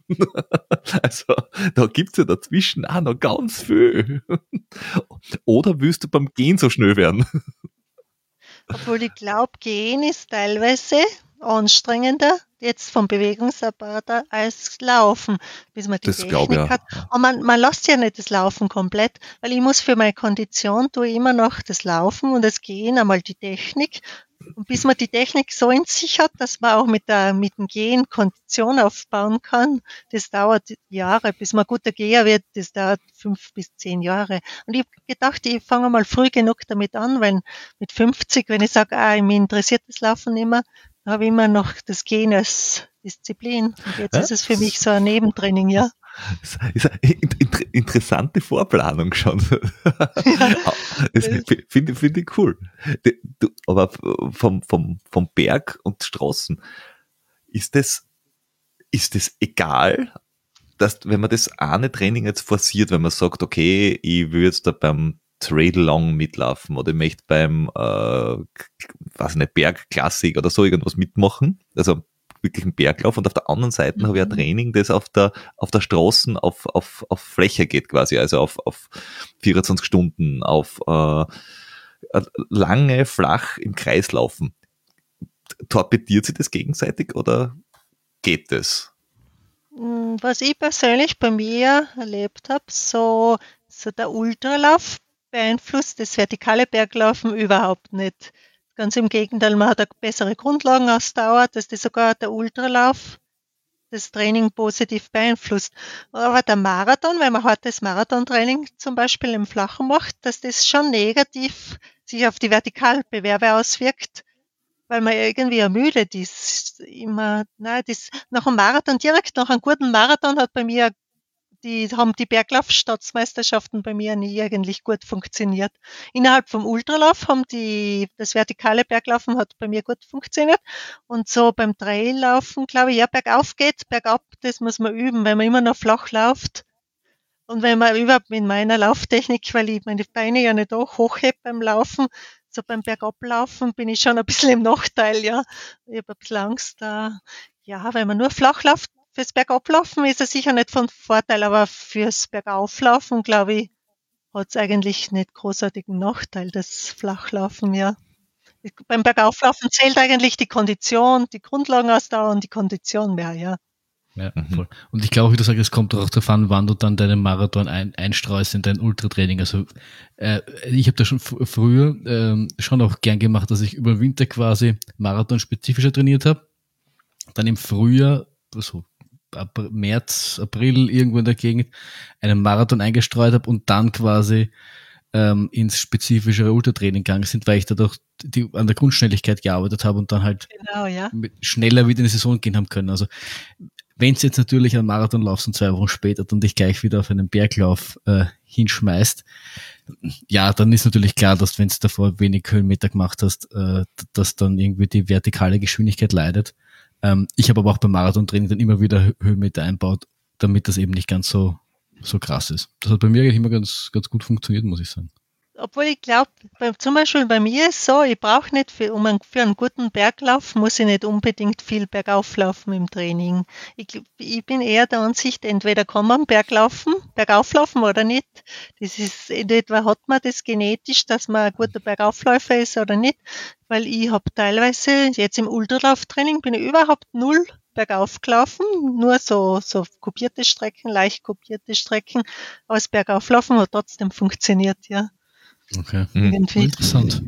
also, da gibt's ja dazwischen auch noch ganz viel. Oder willst du beim Gehen so schnell werden? Obwohl ich glaube, Gehen ist teilweise anstrengender jetzt vom Bewegungsapparat als Laufen, bis man die das Technik glaub, ja. hat. Und man, man lässt ja nicht das Laufen komplett, weil ich muss für meine Kondition tue immer noch das Laufen und das Gehen, einmal die Technik und bis man die Technik so in sich hat, dass man auch mit, der, mit dem Gehen Kondition aufbauen kann, das dauert Jahre, bis man guter Geher wird, das dauert fünf bis zehn Jahre. Und ich habe gedacht, ich fange mal früh genug damit an, wenn mit 50, wenn ich sage, ah, mich interessiert das Laufen immer, habe immer noch das Gehen als Disziplin. Und jetzt ja? ist es für mich so ein Nebentraining, ja. Das ist eine interessante Vorplanung schon. Ja. Finde find ich cool. Du, aber vom, vom, vom Berg und Straßen, ist das, ist das egal, dass, wenn man das eine Training jetzt forciert, wenn man sagt, okay, ich will jetzt da beim Trail Long mitlaufen oder ich möchte beim, äh, weiß nicht, Bergklassik oder so irgendwas mitmachen, also wirklich einen Berglauf und auf der anderen Seite mhm. habe ich ein mhm. Training, das auf der, auf der Straßen auf, auf, auf Fläche geht quasi, also auf, auf 24 Stunden, auf äh, lange, flach im Kreis laufen. Torpediert sie das gegenseitig oder geht das? Hm, was ich persönlich bei mir erlebt habe, so, so der Ultralauf beeinflusst das vertikale Berglaufen überhaupt nicht. Ganz im Gegenteil, man hat eine bessere Grundlagenausdauer, dass das sogar der Ultralauf das Training positiv beeinflusst. Aber der Marathon, wenn man hartes Marathontraining zum Beispiel im Flachen macht, dass das schon negativ sich auf die Vertikalbewerbe auswirkt, weil man irgendwie ermüdet ist. Immer, nein, das, nach einem Marathon, direkt nach einem guten Marathon hat bei mir die haben die Berglaufstaatsmeisterschaften bei mir nie eigentlich gut funktioniert. Innerhalb vom Ultralauf haben die, das vertikale Berglaufen hat bei mir gut funktioniert. Und so beim Traillaufen, glaube ich, ja, bergauf geht, bergab, das muss man üben, wenn man immer noch flach läuft. Und wenn man überhaupt mit meiner Lauftechnik, weil ich meine Beine ja nicht auch hochhebe beim Laufen, so beim Bergablaufen bin ich schon ein bisschen im Nachteil, ja. Ich habe ein bisschen Angst da. Ja, wenn man nur flach läuft, Fürs Bergablaufen ist er sicher nicht von Vorteil, aber fürs Bergauflaufen, glaube ich, hat es eigentlich nicht großartigen Nachteil, das Flachlaufen, ja. Beim Bergauflaufen zählt eigentlich die Kondition, die Grundlagenausdauer und die Kondition mehr, ja. Ja, mhm. voll. Und ich glaube, wie du sagst, es kommt auch darauf an, wann du dann deinen Marathon ein, einstreust in dein Ultratraining. Also äh, ich habe da schon früher äh, schon auch gern gemacht, dass ich über den Winter quasi Marathon spezifischer trainiert habe. Dann im Frühjahr, so April, März, April irgendwo in der Gegend einen Marathon eingestreut habe und dann quasi ähm, ins spezifischere Ultratraining gegangen sind, weil ich dadurch die, an der Grundschnelligkeit gearbeitet habe und dann halt genau, ja. schneller wieder in die Saison gehen haben können. Also wenn es jetzt natürlich ein Marathon laufst und zwei Wochen später dann dich gleich wieder auf einen Berglauf äh, hinschmeißt, ja, dann ist natürlich klar, dass wenn du davor wenig Höhenmeter gemacht hast, äh, dass dann irgendwie die vertikale Geschwindigkeit leidet. Ähm, ich habe aber auch beim Marathontraining dann immer wieder Höhenmeter einbaut, damit das eben nicht ganz so, so krass ist. Das hat bei mir eigentlich immer ganz, ganz gut funktioniert, muss ich sagen obwohl ich glaube, zum Beispiel bei mir ist so, ich brauche nicht für, um einen, für einen guten Berglauf, muss ich nicht unbedingt viel bergauf laufen im Training. Ich, ich bin eher der Ansicht, entweder kann man Berglaufen, bergauflaufen oder nicht. Das ist, etwa hat man das genetisch, dass man ein guter Bergaufläufer ist oder nicht, weil ich habe teilweise, jetzt im Ultralauftraining bin ich überhaupt null bergauf gelaufen, nur so, so kopierte Strecken, leicht kopierte Strecken, aber das Bergauflaufen hat trotzdem funktioniert, ja. Okay, mhm. interessant.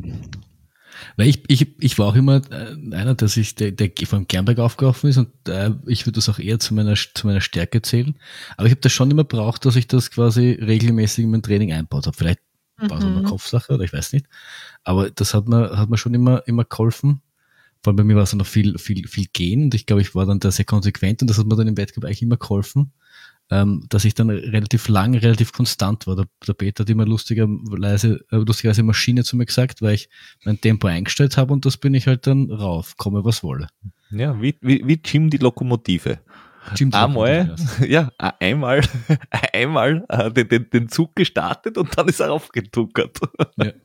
Weil ich, ich, ich war auch immer äh, einer, der sich der, der vom Gernberg aufgelaufen ist und äh, ich würde das auch eher zu meiner, zu meiner Stärke zählen. Aber ich habe das schon immer braucht, dass ich das quasi regelmäßig in mein Training einbaut habe. Vielleicht war es mhm. eine Kopfsache oder ich weiß nicht. Aber das hat mir, hat mir schon immer, immer geholfen. vor allem bei mir war es dann noch viel, viel, viel gehen und ich glaube, ich war dann da sehr konsequent und das hat mir dann im Wettkampf eigentlich immer geholfen, ähm, dass ich dann relativ lang, relativ konstant war. Der, der Peter hat immer lustigerweise, äh, lustigerweise Maschine zu mir gesagt, weil ich mein Tempo eingestellt habe und das bin ich halt dann rauf, komme was wolle. Ja, wie, wie, wie Jim die Lokomotive. Jim die einmal, Lokomotive, ja, einmal, einmal äh, den, den, den Zug gestartet und dann ist er aufgetuckert. Ja.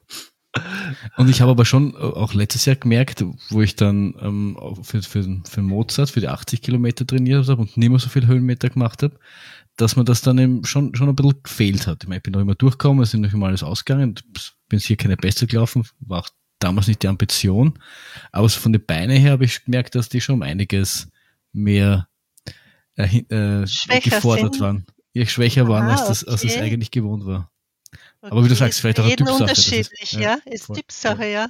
Und ich habe aber schon äh, auch letztes Jahr gemerkt, wo ich dann ähm, für, für, für Mozart, für die 80 Kilometer trainiert habe und nicht mehr so viel Höhenmeter gemacht habe, dass man das dann eben schon, schon ein bisschen gefehlt hat. Ich, meine, ich bin noch immer durchgekommen, es sind noch immer alles ausgegangen, bin sicher keine Beste gelaufen, war auch damals nicht die Ambition. Aber so von den Beinen her habe ich gemerkt, dass die schon um einiges mehr äh, äh, gefordert sind. waren. Ja, schwächer waren, ah, als, das, okay. als das eigentlich gewohnt war. Okay. Aber wie du sagst, vielleicht auch eine Typsache. unterschiedlich, ist, ja, ja, ist Typsache, ja.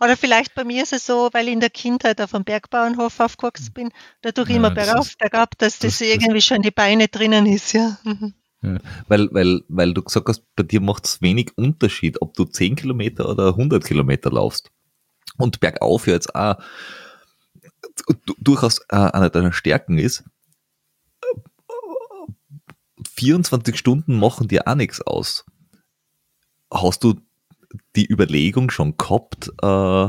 Oder vielleicht bei mir ist es so, weil ich in der Kindheit auf dem Bergbauernhof aufgewachsen bin, dadurch ja, immer bergauf, bergab, dass das, das irgendwie schon die Beine drinnen ist, ja. Mhm. ja. Weil, weil, weil du gesagt hast, bei dir macht es wenig Unterschied, ob du 10 Kilometer oder 100 Kilometer laufst. Und bergauf ja jetzt auch durchaus äh, eine deiner Stärken ist, 24 Stunden machen dir auch nichts aus hast du die Überlegung schon gehabt, äh,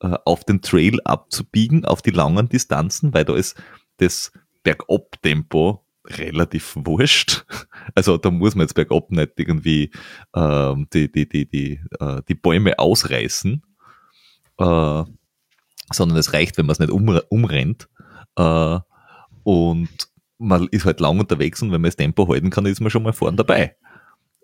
äh, auf den Trail abzubiegen, auf die langen Distanzen, weil da ist das Bergab-Tempo relativ wurscht. Also da muss man jetzt bergab nicht irgendwie äh, die, die, die, die, äh, die Bäume ausreißen, äh, sondern es reicht, wenn man es nicht um, umrennt. Äh, und man ist halt lang unterwegs und wenn man das Tempo halten kann, ist man schon mal vorne dabei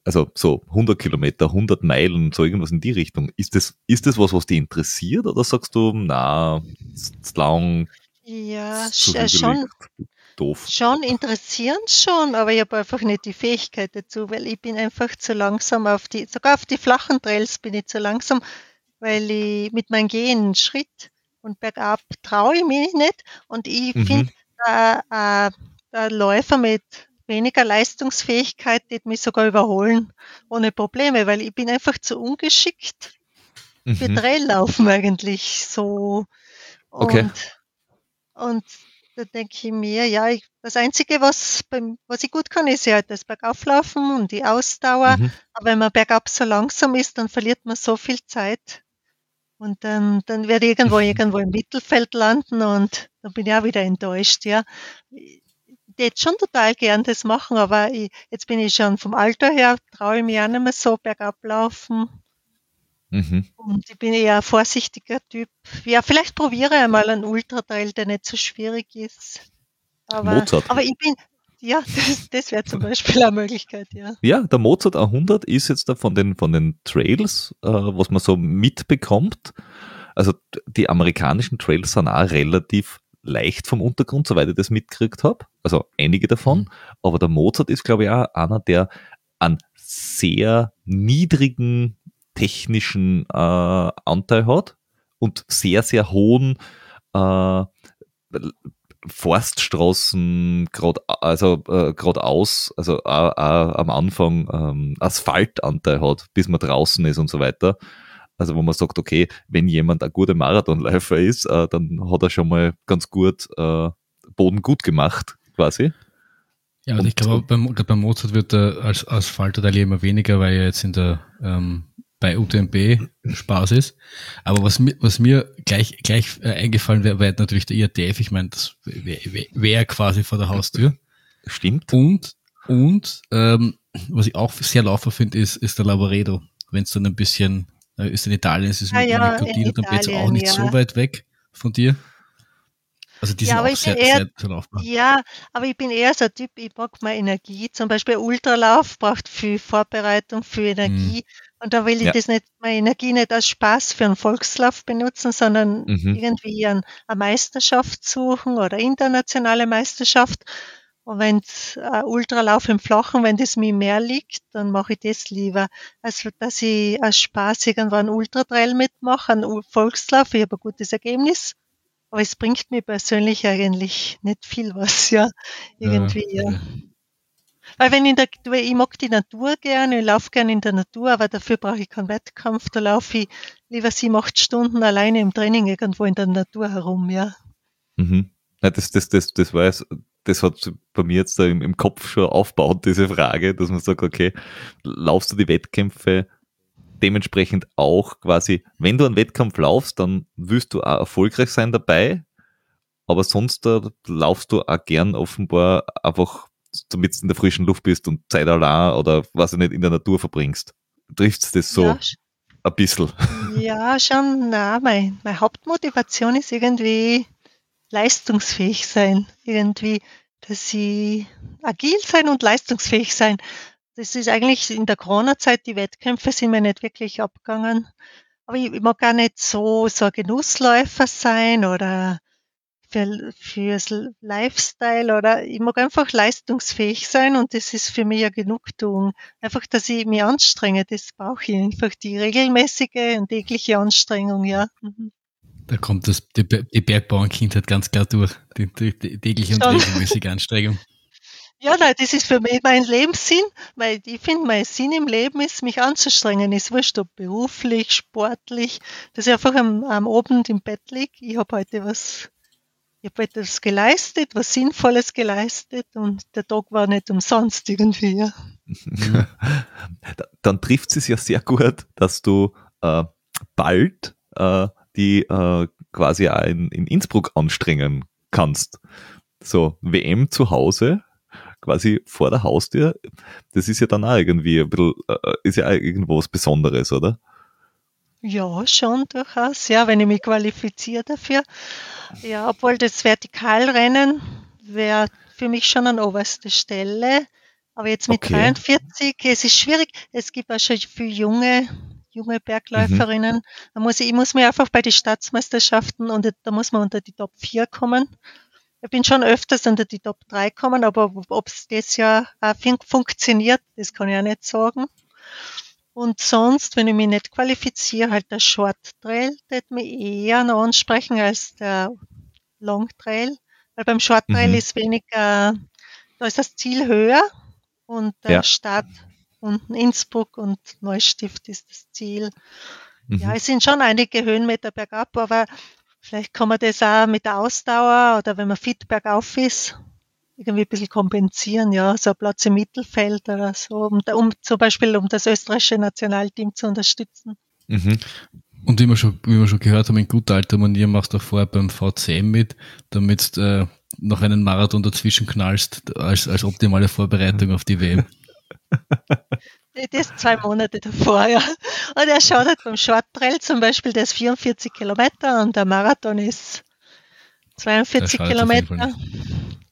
also so 100 Kilometer, 100 Meilen, so irgendwas in die Richtung. Ist das, ist das was, was dich interessiert oder sagst du, na, ist lang? Ja, äh, schon. Doof. Schon interessieren schon, aber ich habe einfach nicht die Fähigkeit dazu, weil ich bin einfach zu langsam auf die, sogar auf die flachen Trails bin ich zu langsam, weil ich mit meinem Gehen Schritt und bergab traue ich mich nicht und ich mhm. finde, äh, äh, der Läufer mit weniger Leistungsfähigkeit, die mich sogar überholen ohne Probleme, weil ich bin einfach zu ungeschickt mhm. für Traillaufen eigentlich so. Und, okay. und da denke ich mir, ja, ich, das Einzige, was, beim, was ich gut kann, ist ja halt das Bergauflaufen und die Ausdauer. Mhm. Aber wenn man bergab so langsam ist, dann verliert man so viel Zeit. Und dann, dann werde ich irgendwo, irgendwo im Mittelfeld landen und dann bin ich auch wieder enttäuscht, ja hätte schon total gern das machen, aber ich, jetzt bin ich schon vom Alter her, traue ich mich auch nicht mehr so bergab laufen. Mhm. Und ich bin eher ein vorsichtiger Typ. Ja, vielleicht probiere ich einmal einen Ultratrail, der nicht so schwierig ist. Aber, Mozart. aber ich bin, ja, das, das wäre zum Beispiel eine Möglichkeit, ja. Ja, der Mozart 100 ist jetzt da von den, von den Trails, äh, was man so mitbekommt. Also die amerikanischen Trails sind auch relativ leicht vom Untergrund, soweit ich das mitgekriegt habe. Also einige davon. Mhm. Aber der Mozart ist, glaube ich, auch einer, der einen sehr niedrigen technischen äh, Anteil hat und sehr, sehr hohen äh, Forststraßen gerade also äh, geradeaus, also äh, äh, am Anfang ähm, Asphaltanteil hat, bis man draußen ist und so weiter. Also wo man sagt, okay, wenn jemand ein guter Marathonläufer ist, äh, dann hat er schon mal ganz gut äh, Boden gut gemacht, quasi. Ja, und ich glaube, beim, beim Mozart wird er als Asphaltteil immer weniger, weil er jetzt in der ähm, bei UTMB Spaß ist. Aber was mir, was mir gleich, gleich äh, eingefallen wäre, wäre natürlich der IATF. Ich meine, das wäre wär, quasi vor der Haustür. Stimmt. Und, und ähm, was ich auch sehr laufer finde, ist, ist der Lavaredo. Wenn es dann ein bisschen ist in Italien, es ist ah, mit ja, Nikotin und dann geht es auch nicht ja. so weit weg von dir. Also die ja, sind auch sehr, eher, sehr, sehr laufbar. Ja, aber ich bin eher so ein Typ, ich mag mal Energie. Zum Beispiel Ultralauf braucht viel Vorbereitung, viel Energie. Mhm. Und da will ich ja. das nicht, meine Energie nicht als Spaß für einen Volkslauf benutzen, sondern mhm. irgendwie an, eine Meisterschaft suchen oder internationale Meisterschaft. Und wenn äh, Ultralauf im Flachen, wenn das mir mehr liegt, dann mache ich das lieber, als dass ich als Spaß irgendwo einen Ultratrail mitmache, einen Volkslauf. Ich habe ein gutes Ergebnis, aber es bringt mir persönlich eigentlich nicht viel was, ja. Irgendwie, ja. ja. Weil wenn in der, ich mag die Natur gerne, ich laufe gerne in der Natur, aber dafür brauche ich keinen Wettkampf. Da laufe ich lieber sieben, acht Stunden alleine im Training irgendwo in der Natur herum, ja. Mhm. Ja, das, das, das, das weiß, das hat bei mir jetzt da im, im Kopf schon aufgebaut, diese Frage, dass man sagt, okay, laufst du die Wettkämpfe dementsprechend auch quasi, wenn du einen Wettkampf laufst, dann wirst du auch erfolgreich sein dabei, aber sonst da laufst du auch gern offenbar einfach, damit du in der frischen Luft bist und Zeit allein oder was du nicht in der Natur verbringst. Trifft das so ja, ein bisschen? Ja, schon, na, mein, meine Hauptmotivation ist irgendwie leistungsfähig sein. Irgendwie, dass sie agil sein und leistungsfähig sein. Das ist eigentlich in der Corona-Zeit, die Wettkämpfe sind mir nicht wirklich abgegangen. Aber ich, mag gar nicht so, so ein Genussläufer sein oder für, fürs Lifestyle oder ich mag einfach leistungsfähig sein und das ist für mich ja Genugtuung. Einfach, dass ich mich anstrenge, das brauche ich einfach die regelmäßige und tägliche Anstrengung, ja. Mhm. Da kommt das, die, die Bergbauernkindheit ganz klar durch, die, die, die tägliche und regelmäßige Anstrengung. Ja, nein, das ist für mich mein Lebenssinn, weil ich finde, mein Sinn im Leben ist, mich anzustrengen. Ist wurscht, ob beruflich, sportlich, dass ich einfach am, am Abend im Bett liege. Ich habe heute was, ich habe etwas geleistet, was Sinnvolles geleistet und der Tag war nicht umsonst irgendwie. Ja. Dann trifft es ja sehr gut, dass du äh, bald äh, die äh, quasi auch in, in Innsbruck anstrengen kannst. So, WM zu Hause, quasi vor der Haustür, das ist ja dann auch irgendwie ein bisschen, äh, ist ja auch irgendwo was Besonderes, oder? Ja, schon durchaus, ja, wenn ich mich qualifiziere dafür. Ja, obwohl das Vertikalrennen wäre für mich schon an oberster Stelle. Aber jetzt mit okay. 43, es ist schwierig. Es gibt auch schon viele junge junge Bergläuferinnen. Mhm. Da muss ich, ich muss mir einfach bei den Staatsmeisterschaften und da muss man unter die Top 4 kommen. Ich bin schon öfters unter die Top 3 kommen, aber ob es das Jahr auch funktioniert, das kann ich auch nicht sagen. Und sonst, wenn ich mich nicht qualifiziere, halt der Short Trail, der mich eher noch ansprechen als der Long Trail. Weil beim Short Trail mhm. ist weniger, da ist das Ziel höher und der ja. Start unten Innsbruck und Neustift ist das Ziel. Mhm. Ja, es sind schon einige Höhenmeter bergab, aber vielleicht kann man das auch mit der Ausdauer oder wenn man fit bergauf ist, irgendwie ein bisschen kompensieren, ja, so ein Platz im Mittelfeld oder so, um, um zum Beispiel um das österreichische Nationalteam zu unterstützen. Mhm. Und wie wir, schon, wie wir schon gehört haben, in guter alter Manier machst du auch vorher beim VCM mit, damit du äh, noch einen Marathon dazwischen knallst, als, als optimale Vorbereitung auf die WM. Das ist zwei Monate davor, ja. Und er schaut halt beim Short Trail zum Beispiel, der ist 44 Kilometer und der Marathon ist 42 Kilometer.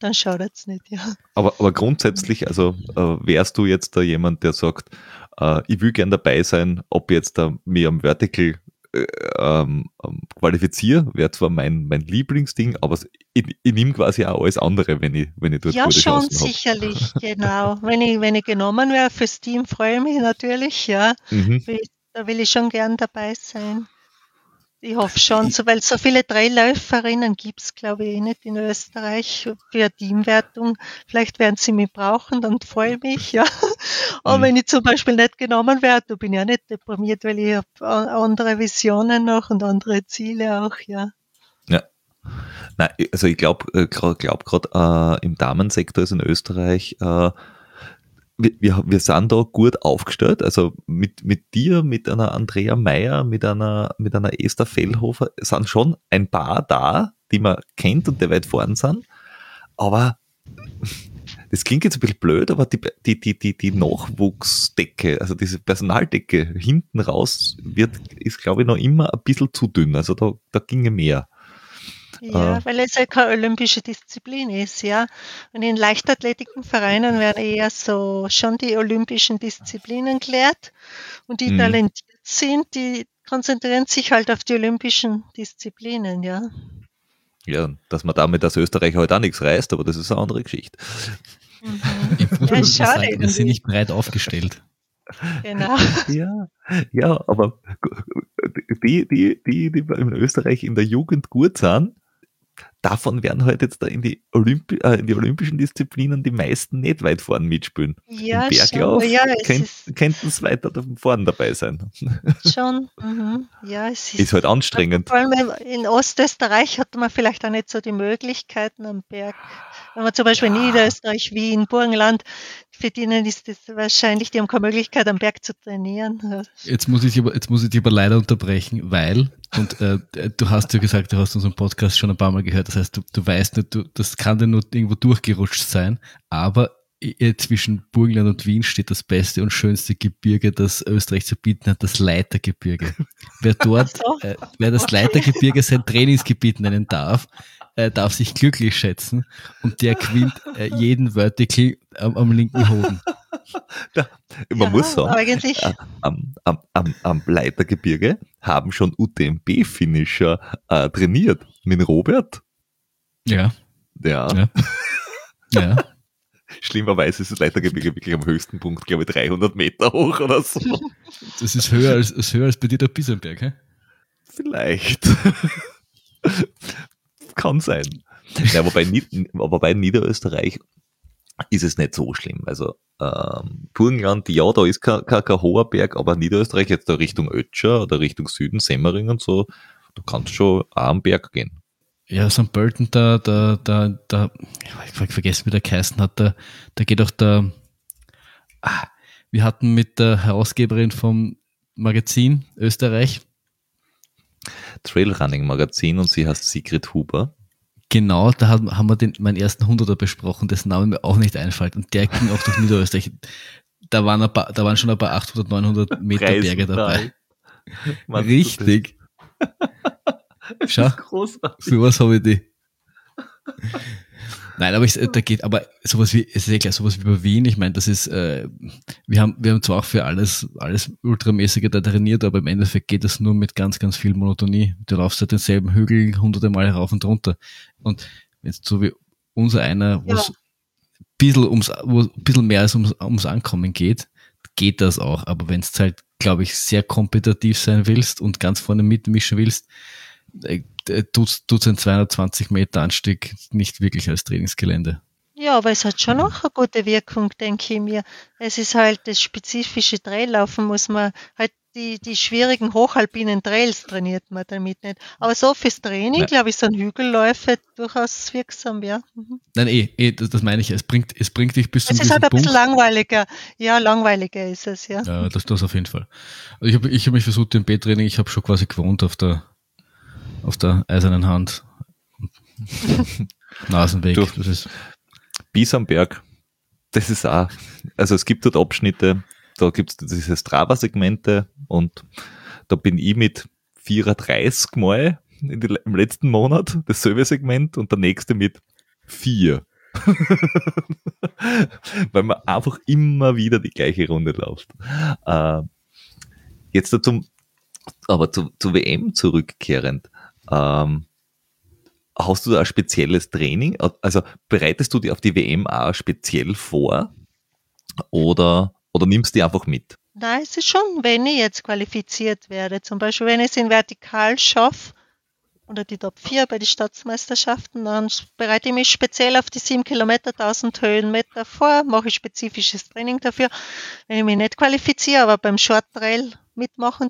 Dann schaut er es nicht, ja. Aber, aber grundsätzlich, also äh, wärst du jetzt da jemand, der sagt, äh, ich will gern dabei sein, ob jetzt da mir am Vertical äh, ähm, ähm, qualifiziere, wäre zwar mein, mein Lieblingsding, aber ich, ich nehme quasi auch alles andere, wenn ich, wenn ich dort Ja, schon sicherlich, genau. Wenn ich, wenn ich genommen wäre fürs Team, freue ich mich natürlich, ja. Mhm. Da will ich schon gern dabei sein. Ich hoffe schon, so, weil so viele Dreiläuferinnen gibt es, glaube ich, eh nicht in Österreich für Teamwertung. Vielleicht werden sie mich brauchen, dann freue ich mich, ja. Aber mhm. wenn ich zum Beispiel nicht genommen werde, da bin ich ja nicht deprimiert, weil ich habe andere Visionen noch und andere Ziele auch, ja. Ja. Nein, also ich glaube äh, gerade glaub, glaub, äh, im Damensektor ist in Österreich äh, wir, wir sind da gut aufgestellt. Also mit, mit dir, mit einer Andrea Meyer, mit einer, mit einer Esther Fellhofer sind schon ein paar da, die man kennt und die weit vorn sind. Aber das klingt jetzt ein bisschen blöd, aber die, die, die, die, die Nachwuchsdecke, also diese Personaldecke hinten raus wird, ist glaube ich noch immer ein bisschen zu dünn. Also da, da ginge mehr. Ja, äh, weil es ja keine olympische Disziplin ist, ja. Und in Leichtathletikenvereinen werden eher so schon die olympischen Disziplinen gelehrt. Und die mhm. talentiert sind, die konzentrieren sich halt auf die olympischen Disziplinen, ja. Ja, dass man damit als Österreicher halt auch nichts reißt, aber das ist eine andere Geschichte. Mhm. Ja, schade. Wir sind nicht breit aufgestellt. Genau. Ja, ja, aber die, die, die, die in Österreich in der Jugend gut sind, davon werden halt jetzt da in die, Olympi äh, in die olympischen Disziplinen die meisten nicht weit vorn mitspielen. Ja, Im Berglauf ja, könnten es weiter vorn dabei sein. Schon, mhm. ja, es ist, ist halt anstrengend. Vor allem in Ostösterreich hat man vielleicht auch nicht so die Möglichkeiten am Berg. Wenn man zum Beispiel ja. Niederösterreich, Wien, Burgenland, für denen ist es wahrscheinlich, die haben keine Möglichkeit am Berg zu trainieren. Jetzt muss ich jetzt muss ich dich aber leider unterbrechen, weil und äh, du hast ja gesagt, du hast unseren Podcast schon ein paar Mal gehört. Das heißt, du, du weißt nicht, du, das kann dir nur irgendwo durchgerutscht sein. Aber zwischen Burgenland und Wien steht das beste und schönste Gebirge, das Österreich zu bieten hat, das Leitergebirge. Wer dort, äh, wer das Leitergebirge sein Trainingsgebiet nennen darf, äh, darf sich glücklich schätzen und der gewinnt äh, jeden Vertical am, am linken Hoden. Da, man ja, muss sagen, eigentlich. Äh, am, am, am, am Leitergebirge haben schon UTMB-Finisher äh, trainiert. Mit Robert. Ja. Ja. Ja. ja. Schlimmerweise ist das Leitergebirge wirklich am höchsten Punkt, glaube ich, 300 Meter hoch oder so. Das ist höher als, ist höher als bei dir der Bisenberg, hä? Vielleicht. Kann sein. Ja, wobei, wobei Niederösterreich ist es nicht so schlimm. Also ähm, Burgenland, ja, da ist kein, kein, kein hoher Berg, aber Niederösterreich jetzt da Richtung Ötscher oder Richtung Süden, Semmering und so, du kannst schon auch am Berg gehen. Ja, St. Pölten, da, da, da, da, ich habe vergessen, wie der geheißen hat, da, da geht auch der, ah, wir hatten mit der Herausgeberin vom Magazin Österreich. Trailrunning Magazin und sie heißt Sigrid Huber. Genau, da haben wir den, meinen ersten Hunderter besprochen, dessen Name mir auch nicht einfällt. Und der ging auch durch Niederösterreich. Da waren, ein paar, da waren schon ein paar 800, 900 Meter Berge dabei. Richtig. Schau, sowas habe ich die. Nein, aber ich, da geht, aber sowas wie, es ist ja klar, sowas wie bei Wien, ich meine, das ist, äh, wir haben, wir haben zwar auch für alles, alles Ultramäßige da trainiert, aber im Endeffekt geht das nur mit ganz, ganz viel Monotonie. Du laufst halt denselben Hügel hunderte Mal rauf und runter. Und wenn so wie unser einer, wo es ja. ein bisschen ums, wo ein bisschen mehr als ums, ums Ankommen geht, geht das auch. Aber wenn es halt, glaube ich, sehr kompetitiv sein willst und ganz vorne mitmischen willst, äh, tut, tut ein 220 Meter Anstieg nicht wirklich als Trainingsgelände. Ja, aber es hat schon noch eine gute Wirkung, denke ich mir. Es ist halt das spezifische Traillaufen, muss man halt die, die schwierigen hochalpinen Trails trainiert man damit nicht. Aber so fürs Training, glaube ich, sind Hügelläufe durchaus wirksam, ja. Mhm. Nein, eh, eh das, das, meine ich. Es bringt, es bringt dich bis zum Es ist halt ein Punkt. bisschen langweiliger. Ja, langweiliger ist es, ja. Ja, das, das auf jeden Fall. Also ich habe ich hab mich versucht, im B-Training, ich habe schon quasi gewohnt auf der, auf der eisernen Hand. Nasenweg. Du, das ist bis am Berg. Das ist auch, also es gibt dort Abschnitte, da gibt es diese Strava-Segmente und da bin ich mit 34 Mal die, im letzten Monat dasselbe Segment und der nächste mit 4. Weil man einfach immer wieder die gleiche Runde läuft. Äh, jetzt zum, aber zu, zur WM zurückkehrend. Ähm, hast du da ein spezielles Training? Also bereitest du dich auf die WM auch speziell vor oder, oder nimmst du die einfach mit? Nein, es ist schon, wenn ich jetzt qualifiziert werde, zum Beispiel wenn ich es in Vertikal schaffe, oder die Top 4 bei den Staatsmeisterschaften, dann bereite ich mich speziell auf die 7 Kilometer, 1000 Höhenmeter vor, mache ich spezifisches Training dafür. Wenn ich mich nicht qualifiziere, aber beim Short Trail mitmachen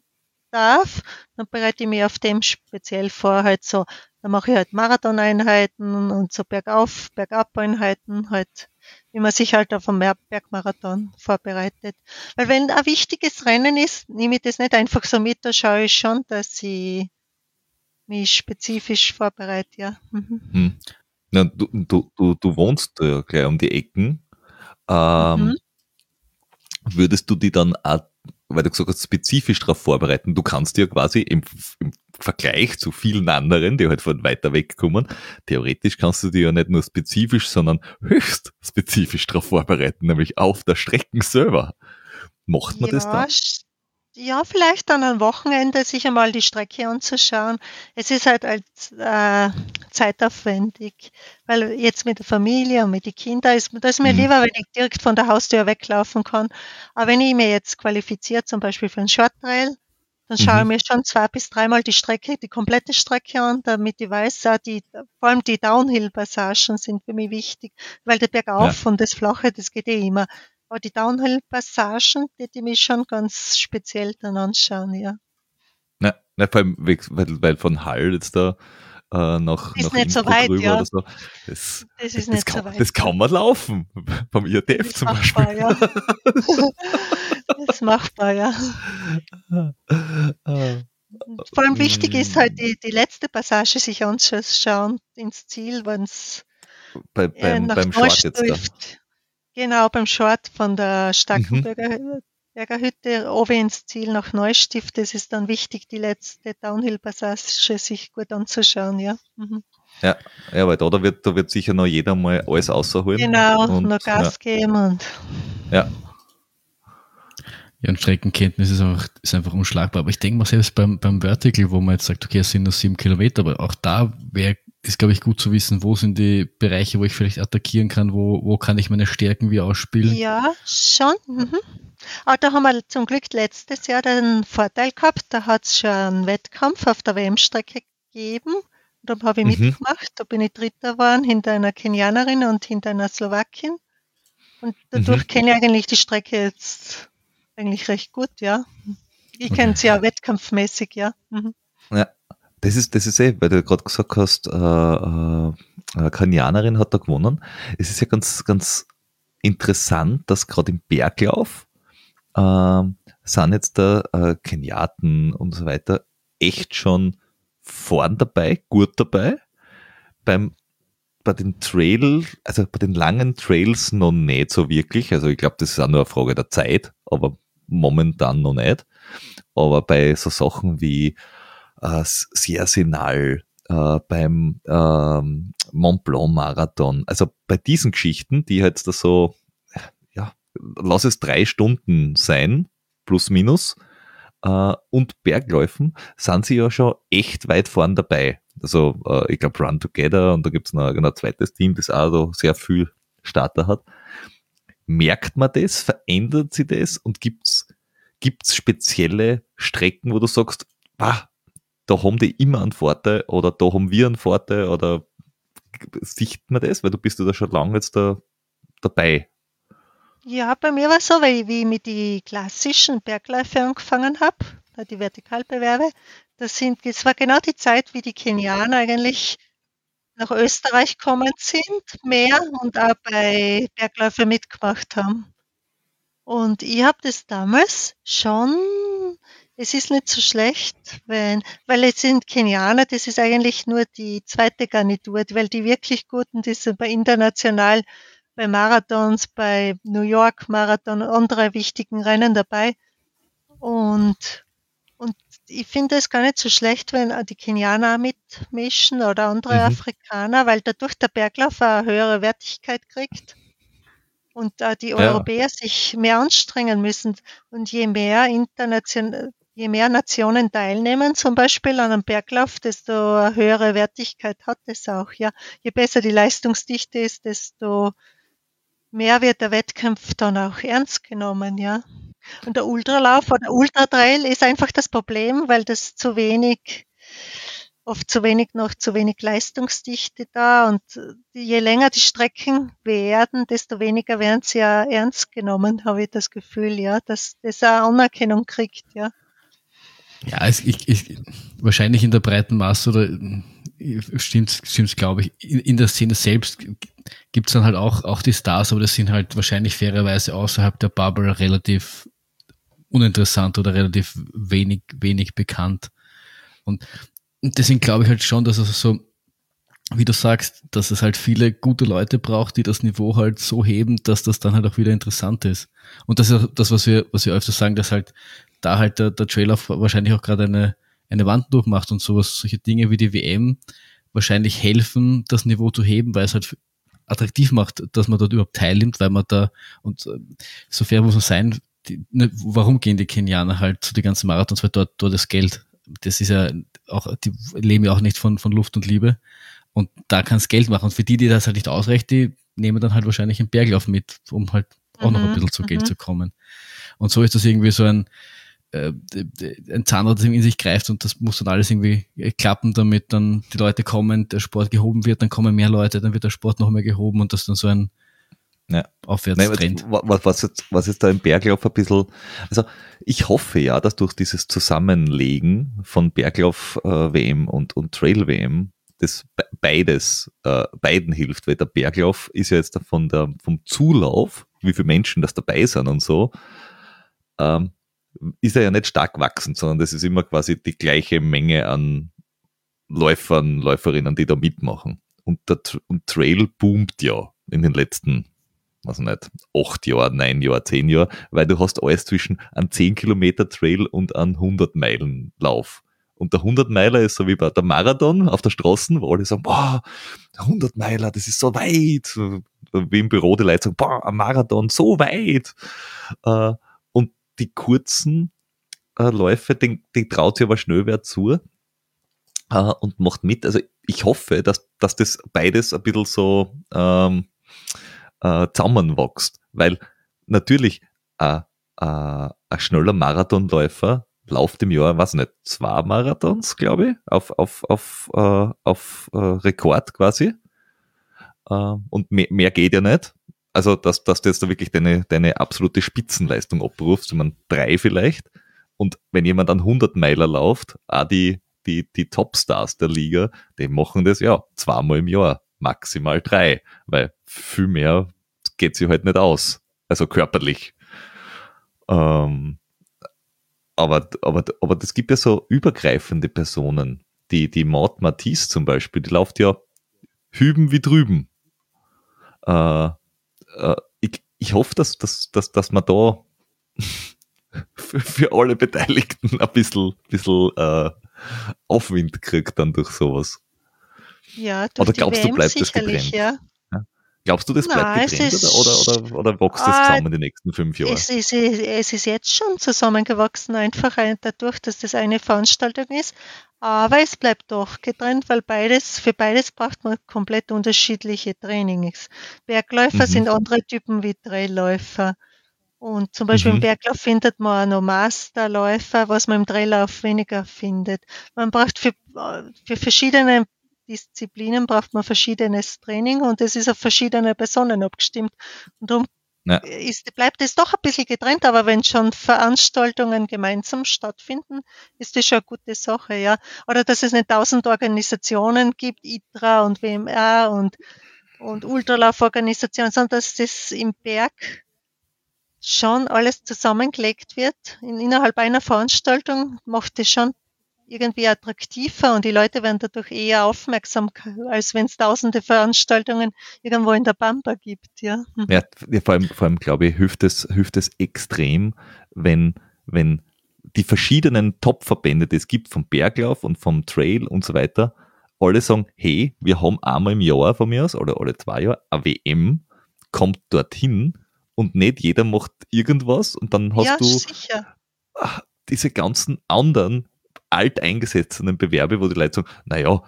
darf, dann bereite ich mich auf dem speziell vor, halt so, dann mache ich halt Marathoneinheiten und so Bergauf, Bergab-Einheiten, halt, wie man sich halt auf einen Bergmarathon vorbereitet. Weil wenn ein wichtiges Rennen ist, nehme ich das nicht einfach so mit, da schaue ich schon, dass ich mich spezifisch vorbereite, ja. Mhm. Hm. Ja, du, du, du, du wohnst ja gleich um die Ecken. Ähm, mhm. Würdest du die dann auch weil du gesagt hast, spezifisch darauf vorbereiten. Du kannst dir quasi im, im, Vergleich zu vielen anderen, die halt von weiter weg kommen, theoretisch kannst du dir ja nicht nur spezifisch, sondern höchst spezifisch darauf vorbereiten, nämlich auf der Strecke selber. Macht man ja, das dann? Ja, vielleicht dann am Wochenende sich einmal die Strecke anzuschauen. Es ist halt als äh, zeitaufwendig, weil jetzt mit der Familie und mit den Kindern ist, das ist mir mhm. lieber, wenn ich direkt von der Haustür weglaufen kann. Aber wenn ich mir jetzt qualifiziere, zum Beispiel für einen Short Trail, dann schaue ich mhm. mir schon zwei bis dreimal die Strecke, die komplette Strecke an, damit ich weiß, die, vor allem die Downhill-Passagen sind für mich wichtig, weil der Bergauf ja. und das Flache, das geht eh immer. Aber die Downhill-Passagen, die die mich schon ganz speziell dann anschauen, ja. Na, na vor allem, weil, weil von Hall jetzt da äh, nach, ist nach nicht so weit, ja. oder so. Das, das ist das, nicht das so kann, weit. Das kann man laufen, vom IATF zum machbar, Beispiel. Ja. das ist machbar, ja. Vor allem wichtig ist halt die, die letzte Passage sich anzuschauen ins Ziel, wenn es bei, beim, äh, beim Short jetzt da. Genau, beim Short von der Starkenberger mhm. Bergerhütte oben ins Ziel nach Neustift. Das ist dann wichtig, die letzte Downhill-Passage sich gut anzuschauen, ja. Mhm. Ja, ja, weil da, da, wird, da wird sicher noch jeder mal alles außerholen. Genau, und, noch Gas ja. geben und. Ja. Ja, und Streckenkenntnis ist einfach, ist einfach unschlagbar. Aber ich denke mal, selbst beim, beim Vertical, wo man jetzt sagt, okay, es sind nur sieben Kilometer, aber auch da wäre ist, glaube ich, gut zu wissen, wo sind die Bereiche, wo ich vielleicht attackieren kann, wo, wo kann ich meine Stärken wie ausspielen. Ja, schon. Mhm. Aber da haben wir zum Glück letztes Jahr den Vorteil gehabt, da hat es schon einen Wettkampf auf der WM-Strecke gegeben. Da habe ich mhm. mitgemacht, da bin ich Dritter geworden, hinter einer Kenianerin und hinter einer Slowakin. Und dadurch mhm. kenne ich eigentlich die Strecke jetzt eigentlich recht gut, ja. Ich okay. kenne sie ja wettkampfmäßig, ja. Mhm. Ja, das ist, das ist eh, weil du gerade gesagt hast, äh, äh, eine Kenianerin hat da gewonnen. Es ist ja ganz, ganz interessant, dass gerade im Berglauf äh, sind jetzt da äh, Keniaten und so weiter echt schon vorn dabei, gut dabei. Beim bei den Trail, also bei den langen Trails noch nicht so wirklich. Also ich glaube, das ist auch nur eine Frage der Zeit, aber momentan noch nicht. Aber bei so Sachen wie äh, Sersinal, äh, beim ähm, Mont Blanc Marathon, also bei diesen Geschichten, die halt da so lass es drei Stunden sein, plus minus, äh, und Bergläufen sind sie ja schon echt weit vorn dabei. Also äh, ich glaube Run Together und da gibt es noch, noch ein zweites Team, das auch so sehr viel Starter hat. Merkt man das? Verändert sich das? Und gibt's gibt's spezielle Strecken, wo du sagst, bah, da haben die immer einen Vorteil oder da haben wir einen Vorteil oder sieht man das? Weil du bist ja da schon lange jetzt da dabei. Ja, bei mir war es so, weil wie ich mit die klassischen Bergläufe angefangen habe, die Vertikalbewerbe, das, sind, das war genau die Zeit, wie die Kenianer eigentlich nach Österreich gekommen sind, mehr und auch bei Bergläufen mitgemacht haben. Und ich habe das damals schon, es ist nicht so schlecht, wenn, weil es sind Kenianer, das ist eigentlich nur die zweite Garnitur, weil die wirklich guten, die sind bei international bei Marathons, bei New York Marathon und andere wichtigen Rennen dabei. Und, und ich finde es gar nicht so schlecht, wenn die Kenianer mitmischen oder andere mhm. Afrikaner, weil dadurch der Berglauf eine höhere Wertigkeit kriegt und äh, die Europäer sich mehr anstrengen müssen. Und je mehr international, je mehr Nationen teilnehmen, zum Beispiel an einem Berglauf, desto höhere Wertigkeit hat es auch. Ja, je besser die Leistungsdichte ist, desto mehr wird der Wettkampf dann auch ernst genommen, ja. Und der Ultralauf oder Ultratrail ist einfach das Problem, weil das zu wenig, oft zu wenig noch zu wenig Leistungsdichte da und je länger die Strecken werden, desto weniger werden sie ja ernst genommen, habe ich das Gefühl, ja, dass das auch Anerkennung kriegt, ja. Ja, es, ich, ich, wahrscheinlich in der breiten Masse oder stimmt, stimmt, glaube ich. In, in, der Szene selbst gibt es dann halt auch, auch die Stars, aber das sind halt wahrscheinlich fairerweise außerhalb der Bubble relativ uninteressant oder relativ wenig, wenig bekannt. Und, und deswegen glaube ich halt schon, dass es so, wie du sagst, dass es halt viele gute Leute braucht, die das Niveau halt so heben, dass das dann halt auch wieder interessant ist. Und das ist das, was wir, was wir öfter sagen, dass halt da halt der, der Trailer wahrscheinlich auch gerade eine, eine Wand durchmacht und sowas, solche Dinge wie die WM wahrscheinlich helfen, das Niveau zu heben, weil es halt attraktiv macht, dass man dort überhaupt teilnimmt, weil man da, und äh, so fair muss man sein, die, ne, warum gehen die Kenianer halt zu den ganzen Marathons, weil dort, dort das Geld, das ist ja auch, die leben ja auch nicht von, von Luft und Liebe und da kann es Geld machen und für die, die das halt nicht ausreicht, die nehmen dann halt wahrscheinlich einen Berglauf mit, um halt auch mhm, noch ein mhm, bisschen zu Geld mhm. zu kommen. Und so ist das irgendwie so ein, äh, ein Zahnrad das in sich greift und das muss dann alles irgendwie klappen, damit dann die Leute kommen, der Sport gehoben wird, dann kommen mehr Leute, dann wird der Sport noch mehr gehoben und das dann so ein ja. Aufwärtstrend. Nein, was, was, jetzt, was jetzt da im Berglauf ein bisschen, also ich hoffe ja, dass durch dieses Zusammenlegen von Berglauf-WM äh, und, und Trail-WM das beides, äh, beiden hilft, weil der Berglauf ist ja jetzt von der, vom Zulauf, wie viele Menschen das dabei sind und so, ähm, ist er ja nicht stark wachsend, sondern das ist immer quasi die gleiche Menge an Läufern, Läuferinnen, die da mitmachen. Und der Trail boomt ja in den letzten also nicht, acht Jahre, neun Jahre, zehn Jahre, weil du hast alles zwischen einem 10 Kilometer Trail und einem 100 Meilen Lauf. Und der 100 Meiler ist so wie bei der Marathon auf der Straße, wo alle sagen, boah, 100 Meiler, das ist so weit. Wie im Büro die Leute sagen, boah, ein Marathon, so weit. Äh, die kurzen äh, Läufe, die, die traut sich aber schnell wer zu äh, und macht mit. Also ich hoffe, dass, dass das beides ein bisschen so ähm, äh, zusammenwächst. Weil natürlich äh, äh, ein schneller Marathonläufer läuft im Jahr, weiß nicht, zwei Marathons, glaube ich, auf, auf, auf, äh, auf äh, Rekord quasi. Äh, und mehr, mehr geht ja nicht. Also, dass, dass du jetzt da wirklich deine, deine absolute Spitzenleistung abrufst, ich meine, drei vielleicht. Und wenn jemand an 100 Meiler läuft, auch die, die, die Topstars der Liga, die machen das ja zweimal im Jahr maximal drei, weil viel mehr geht sie halt nicht aus, also körperlich. Ähm, aber, aber, aber das gibt ja so übergreifende Personen, die, die Maud Matisse zum Beispiel, die läuft ja hüben wie drüben. Äh, äh, ich, ich hoffe, dass, dass, dass, dass man da für, für alle Beteiligten ein bisschen, bisschen äh, Aufwind kriegt dann durch sowas. Ja, durch Oder glaubst WM du, bleibt das getrennt? Ja. Glaubst du, das bleibt Nein, getrennt ist, oder, oder, oder, wächst das zusammen in den nächsten fünf Jahren? Es ist, es ist jetzt schon zusammengewachsen, einfach dadurch, dass das eine Veranstaltung ist. Aber es bleibt doch getrennt, weil beides, für beides braucht man komplett unterschiedliche Trainings. Bergläufer mhm. sind andere Typen wie Trailläufer. Und zum Beispiel mhm. im Berglauf findet man auch noch Masterläufer, was man im Traillauf weniger findet. Man braucht für, für verschiedene Disziplinen braucht man verschiedenes Training und es ist auf verschiedene Personen abgestimmt. Und darum ja. ist, bleibt es doch ein bisschen getrennt, aber wenn schon Veranstaltungen gemeinsam stattfinden, ist das schon eine gute Sache, ja. Oder dass es nicht tausend Organisationen gibt, ITRA und WMR und, und Ultralauforganisationen, sondern dass das im Berg schon alles zusammengelegt wird. In, innerhalb einer Veranstaltung macht es schon irgendwie attraktiver und die Leute werden dadurch eher aufmerksam, als wenn es tausende Veranstaltungen irgendwo in der Pampa gibt, ja. Mhm. Ja, vor allem, vor allem glaube ich, hilft es, hilft es extrem, wenn, wenn die verschiedenen Top-Verbände, die es gibt vom Berglauf und vom Trail und so weiter, alle sagen, hey, wir haben einmal im Jahr von mir aus oder alle zwei Jahre eine WM, kommt dorthin und nicht jeder macht irgendwas und dann hast ja, du sicher. diese ganzen anderen alteingesessenen Bewerbe, wo die Leute sagen, naja,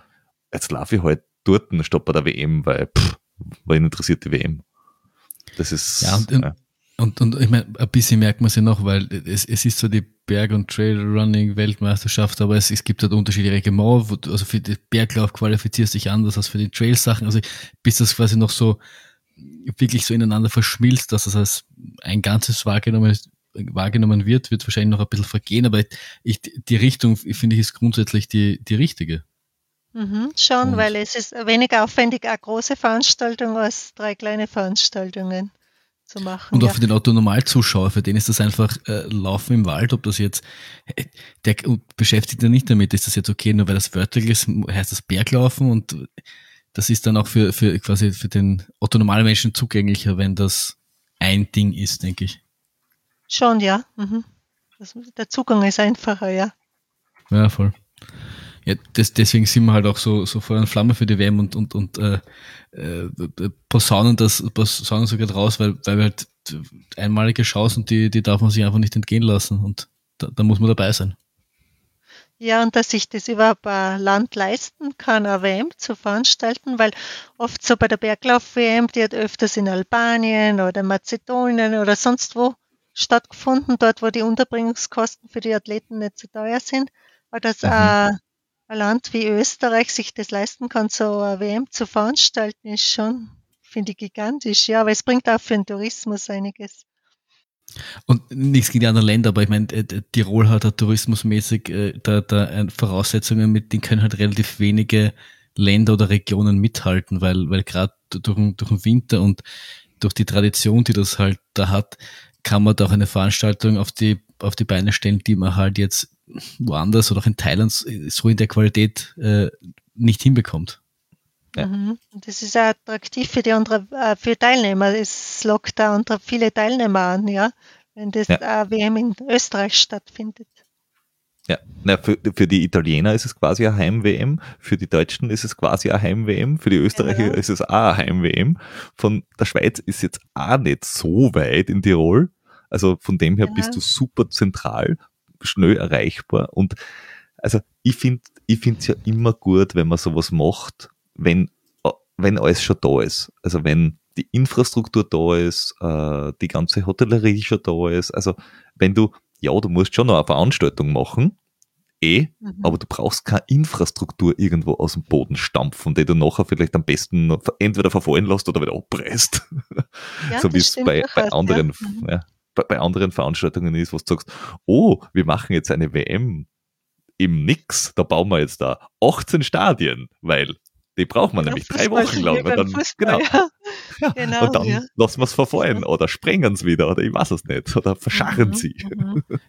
jetzt laufe ich halt dort statt bei der WM, weil pff, wen interessiert die WM? Das ist. Ja, und, ja. und, und, ich meine, ein bisschen merkt man es ja noch, weil es, es ist so die Berg- und Trailrunning-Weltmeisterschaft, aber es, es gibt halt unterschiedliche Reglement, wo, also für den Berglauf qualifizierst du dich anders als für die Trail-Sachen. Also bis das quasi noch so wirklich so ineinander verschmilzt, dass das als ein ganzes wahrgenommen ist, wahrgenommen wird, wird wahrscheinlich noch ein bisschen vergehen, aber ich, die Richtung, finde ich, ist grundsätzlich die, die richtige. Mhm, schon, Und weil es ist weniger aufwendig, eine große Veranstaltung als drei kleine Veranstaltungen zu machen. Und auch ja. für den Autonormalzuschauer, für den ist das einfach äh, Laufen im Wald, ob das jetzt, äh, der beschäftigt ja nicht damit, ist das jetzt okay, nur weil das wörtlich ist, heißt das Berglaufen und das ist dann auch für, für quasi für den Autonormalmenschen zugänglicher, wenn das ein Ding ist, denke ich. Schon, ja. Mhm. Das, der Zugang ist einfacher, ja. Ja, voll. Ja, das, deswegen sind wir halt auch so, so vor einer Flamme für die WM und, und, und äh, äh, posaunen das, posaunen sogar raus, weil, weil wir halt einmalige Chancen, die, die darf man sich einfach nicht entgehen lassen und da, da muss man dabei sein. Ja, und dass sich das überhaupt ein Land leisten kann, eine WM zu veranstalten, weil oft so bei der Berglauf-WM, die hat öfters in Albanien oder Mazedonien oder sonst wo stattgefunden, dort wo die Unterbringungskosten für die Athleten nicht so teuer sind. Aber dass mhm. ein, ein Land wie Österreich sich das leisten kann, so eine WM zu veranstalten, ist schon, finde ich, gigantisch. Ja, aber es bringt auch für den Tourismus einiges. Und nichts gegen die anderen Länder, aber ich meine, äh, Tirol hat halt tourismusmäßig äh, da, da äh, Voraussetzungen, mit denen können halt relativ wenige Länder oder Regionen mithalten, weil, weil gerade durch, durch den Winter und durch die Tradition, die das halt da hat, kann man da auch eine Veranstaltung auf die, auf die Beine stellen, die man halt jetzt woanders oder auch in Thailand so in der Qualität äh, nicht hinbekommt. Ja. Mhm. Das ist auch attraktiv für die andere, äh, für Teilnehmer. Es lockt da unter viele Teilnehmer an, ja, wenn das ja. WM in Österreich stattfindet. Ja, na, für, für die Italiener ist es quasi eine Heim-WM, für die Deutschen ist es quasi eine Heim-WM, für die Österreicher genau. ist es auch eine Heim-WM. Von der Schweiz ist jetzt auch nicht so weit in Tirol. Also von dem her genau. bist du super zentral, schnell erreichbar. Und also ich finde ich finde es ja immer gut, wenn man sowas macht, wenn, wenn alles schon da ist. Also wenn die Infrastruktur da ist, äh, die ganze Hotellerie schon da ist. Also wenn du, ja, du musst schon noch eine Veranstaltung machen, eh, mhm. aber du brauchst keine Infrastruktur irgendwo aus dem Boden stampfen, die du nachher vielleicht am besten entweder verfallen lässt oder wieder abreißt. Ja, so wie es bei, bei anderen, ja. Mhm. Ja, bei, anderen Veranstaltungen ist, wo du sagst, oh, wir machen jetzt eine WM im Nix, da bauen wir jetzt da 18 Stadien, weil die braucht man ja, nämlich drei Wochen lang. Und dann, Fußball, genau. Ja. Ja, genau. Und dann ja. lassen wir es verfallen oder sprengen es wieder oder ich weiß es nicht oder verscharren mhm, sie. Mhm.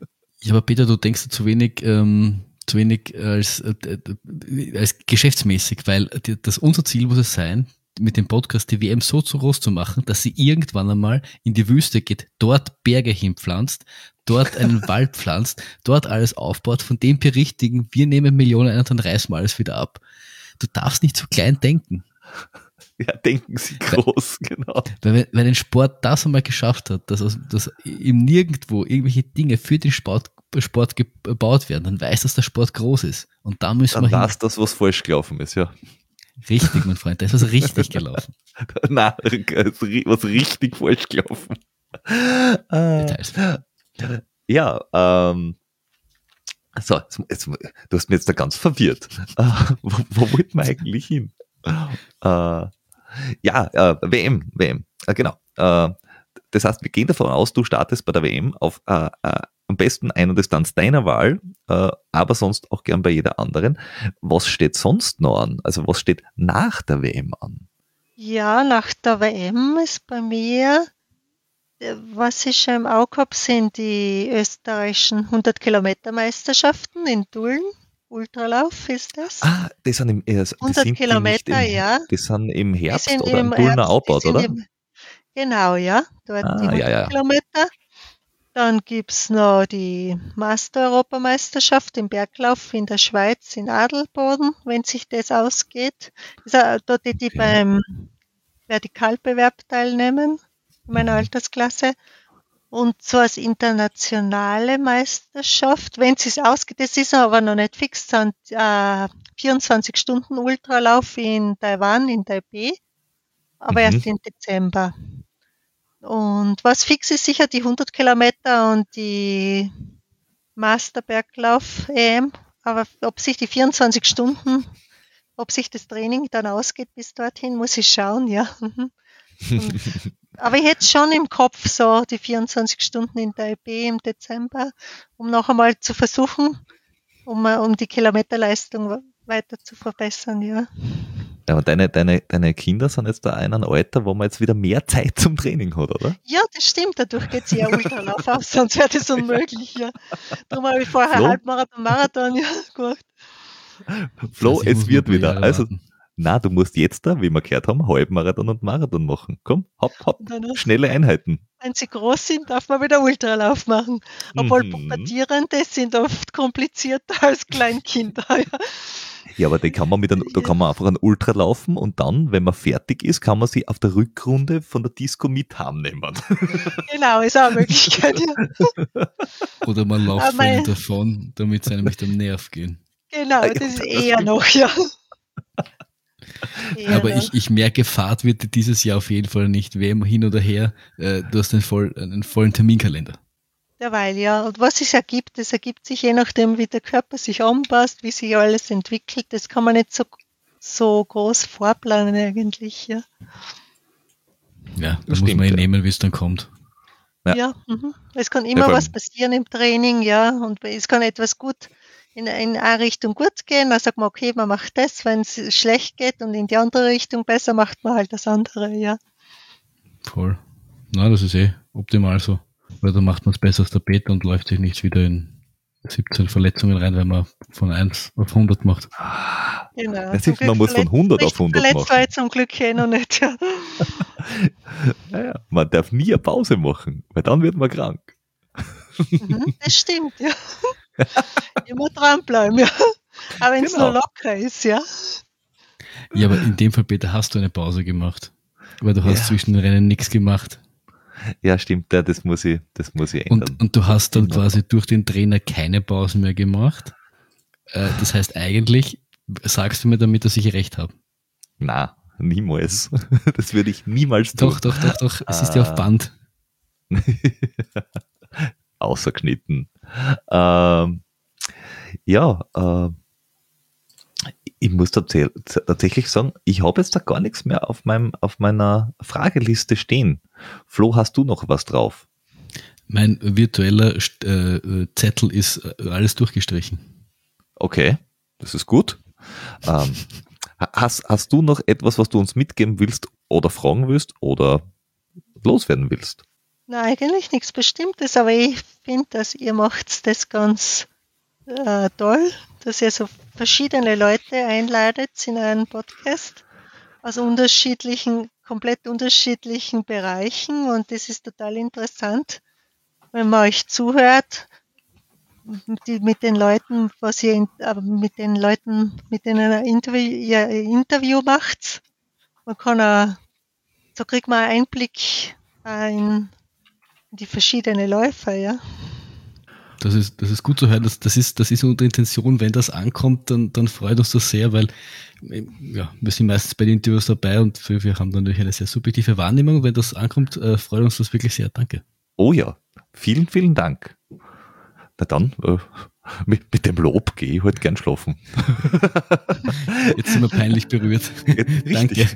Ja, aber Peter, du denkst zu wenig, ähm, zu wenig als, äh, als geschäftsmäßig, weil das unser Ziel muss es sein, mit dem Podcast die WM so zu groß zu machen, dass sie irgendwann einmal in die Wüste geht, dort Berge hinpflanzt, dort einen Wald pflanzt, dort alles aufbaut, von dem berichtigen, wir nehmen Millionen ein und dann reißen wir alles wieder ab du darfst nicht zu klein denken. Ja, denken sie groß, weil, genau. Weil, wenn ein Sport das einmal geschafft hat, dass, dass ihm nirgendwo irgendwelche Dinge für den Sport, Sport gebaut werden, dann weiß, dass der Sport groß ist. Und da müssen dann wir. Dann weiß das, was falsch gelaufen ist, ja. Richtig, mein Freund, da ist was richtig gelaufen. Nein, was richtig falsch gelaufen. Details. Ja, ähm, so, jetzt, jetzt, du hast mich jetzt da ganz verwirrt. Uh, wo, wo wollten wir eigentlich hin? Uh, ja, uh, WM, WM, genau. das heißt, wir gehen davon aus, du startest bei der WM auf am besten einer Distanz deiner Wahl, aber sonst auch gern bei jeder anderen. Was steht sonst noch an? Also was steht nach der WM an? Ja, nach der WM ist bei mir was ich schon im Auge habe, sind die österreichischen 100 Kilometer Meisterschaften in Dullen. Ultralauf ist das. Ah, die sind im, äh, 100 Kilometer, im, ja. Die sind im Herbst sind oder im, im Dullner Outboard, oder? Im, genau, ja. Dort ah, die 100 ja, ja. Kilometer. Dann gibt es noch die Master-Europameisterschaft im Berglauf in der Schweiz, in Adelboden, wenn sich das ausgeht. Das dort die, die beim Vertikalbewerb teilnehmen meiner Altersklasse. Und so als internationale Meisterschaft, wenn es ausgeht, das ist aber noch nicht fix, sind äh, 24 Stunden Ultralauf in Taiwan, in Taipei, aber mhm. erst im Dezember. Und was fix ist sicher die 100 Kilometer und die Masterberglauf EM, aber ob sich die 24 Stunden, ob sich das Training dann ausgeht bis dorthin, muss ich schauen, ja. Mhm. Aber ich hätte schon im Kopf so die 24 Stunden in der EP im Dezember, um noch einmal zu versuchen, um, um die Kilometerleistung weiter zu verbessern, ja. Ja, aber deine, deine, deine Kinder sind jetzt da in einem Alter, wo man jetzt wieder mehr Zeit zum Training hat, oder? Ja, das stimmt. Dadurch geht es ja Ultralauf aus, sonst wäre das unmöglich, ja. Darum habe ich vorher Flo? Halbmarathon, Marathon, ja, gemacht. Flo, es wird wieder. Also, na, du musst jetzt da, wie wir gehört haben, Halbmarathon und Marathon machen. Komm, hopp, hopp, schnelle Einheiten. Wenn sie groß sind, darf man wieder Ultralauf machen. Obwohl mhm. Pubertierende sind oft komplizierter als Kleinkinder. Ja. Ja, aber die kann man mit einem, da kann man einfach einen Ultra laufen und dann, wenn man fertig ist, kann man sie auf der Rückrunde von der Disco mit heimnehmen. Genau, ist auch eine Möglichkeit. Ja. Oder man läuft davon, damit sie einem nicht am Nerv gehen. Genau, das ist eher noch, ja. Aber ich, ich merke, Fahrt wird dieses Jahr auf jeden Fall nicht. WM hin oder her, äh, du hast einen, voll, einen vollen Terminkalender. Derweil, ja. Und was es ergibt, das ergibt sich je nachdem, wie der Körper sich anpasst, wie sich alles entwickelt. Das kann man nicht so, so groß vorplanen eigentlich, ja. Ja, da muss man ja nehmen, wie es dann kommt. Ja, ja mhm. es kann immer ja, was passieren im Training, ja, und es kann etwas gut in, in eine Richtung gut gehen, dann sagt man, okay, man macht das, wenn es schlecht geht und in die andere Richtung besser, macht man halt das andere, ja. Voll. Na, das ist eh optimal so. Weil da macht man es besser als der Peter und läuft sich nicht wieder in 17 Verletzungen rein, wenn man von 1 auf 100 macht. Genau. Das heißt, man muss von 100 auf 100 machen. Verletzt war zum Glück eh noch nicht, ja. naja, man darf nie eine Pause machen, weil dann wird man krank. Mhm, das stimmt, ja. Immer dranbleiben, ja. Aber wenn es genau. nur locker ist, ja. Ja, aber in dem Fall, Peter, hast du eine Pause gemacht. Weil du hast ja. zwischen den Rennen nichts gemacht. Ja, stimmt, ja, das muss ich, das muss ich ändern. Und, und du hast dann quasi durch den Trainer keine Pausen mehr gemacht. Äh, das heißt, eigentlich sagst du mir damit, dass ich recht habe. Na, niemals. Das würde ich niemals tun. Doch, doch, doch, doch. Es ist ja auf ah. Band. Außergeschnitten. Ähm, ja, äh, ich muss tatsächlich sagen, ich habe jetzt da gar nichts mehr auf, meinem, auf meiner Frageliste stehen. Flo, hast du noch was drauf? Mein virtueller äh, Zettel ist äh, alles durchgestrichen. Okay, das ist gut. Ähm, hast, hast du noch etwas, was du uns mitgeben willst oder fragen willst oder loswerden willst? Nein, eigentlich nichts Bestimmtes, aber ich finde, dass ihr macht das ganz äh, toll, dass ihr so verschiedene Leute einladet in einen Podcast aus unterschiedlichen, komplett unterschiedlichen Bereichen und das ist total interessant, wenn man euch zuhört, die, mit den Leuten, was ihr äh, mit den Leuten, mit denen ihr Interview, ihr Interview macht. Man kann auch, so kriegt man einen Einblick in die verschiedenen Läufer, ja. Das ist, das ist gut zu hören. Das, das, ist, das ist unsere Intention. Wenn das ankommt, dann, dann freut uns das sehr, weil ja, wir sind meistens bei den Interviews dabei und wir, wir haben dann natürlich eine sehr subjektive Wahrnehmung. Wenn das ankommt, äh, freut uns das wirklich sehr. Danke. Oh ja, vielen, vielen Dank. Na dann, äh, mit, mit dem Lob gehe ich heute gern schlafen. Jetzt sind wir peinlich berührt. danke.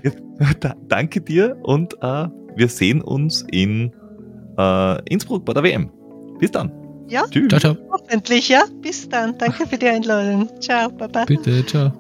Da, danke dir und äh, wir sehen uns in äh, Innsbruck bei der WM. Bis dann. Ja, Tschüss. Ciao, ciao. hoffentlich, ja. Bis dann. Danke für die Einladung. Ciao, Baba. Bitte, ciao.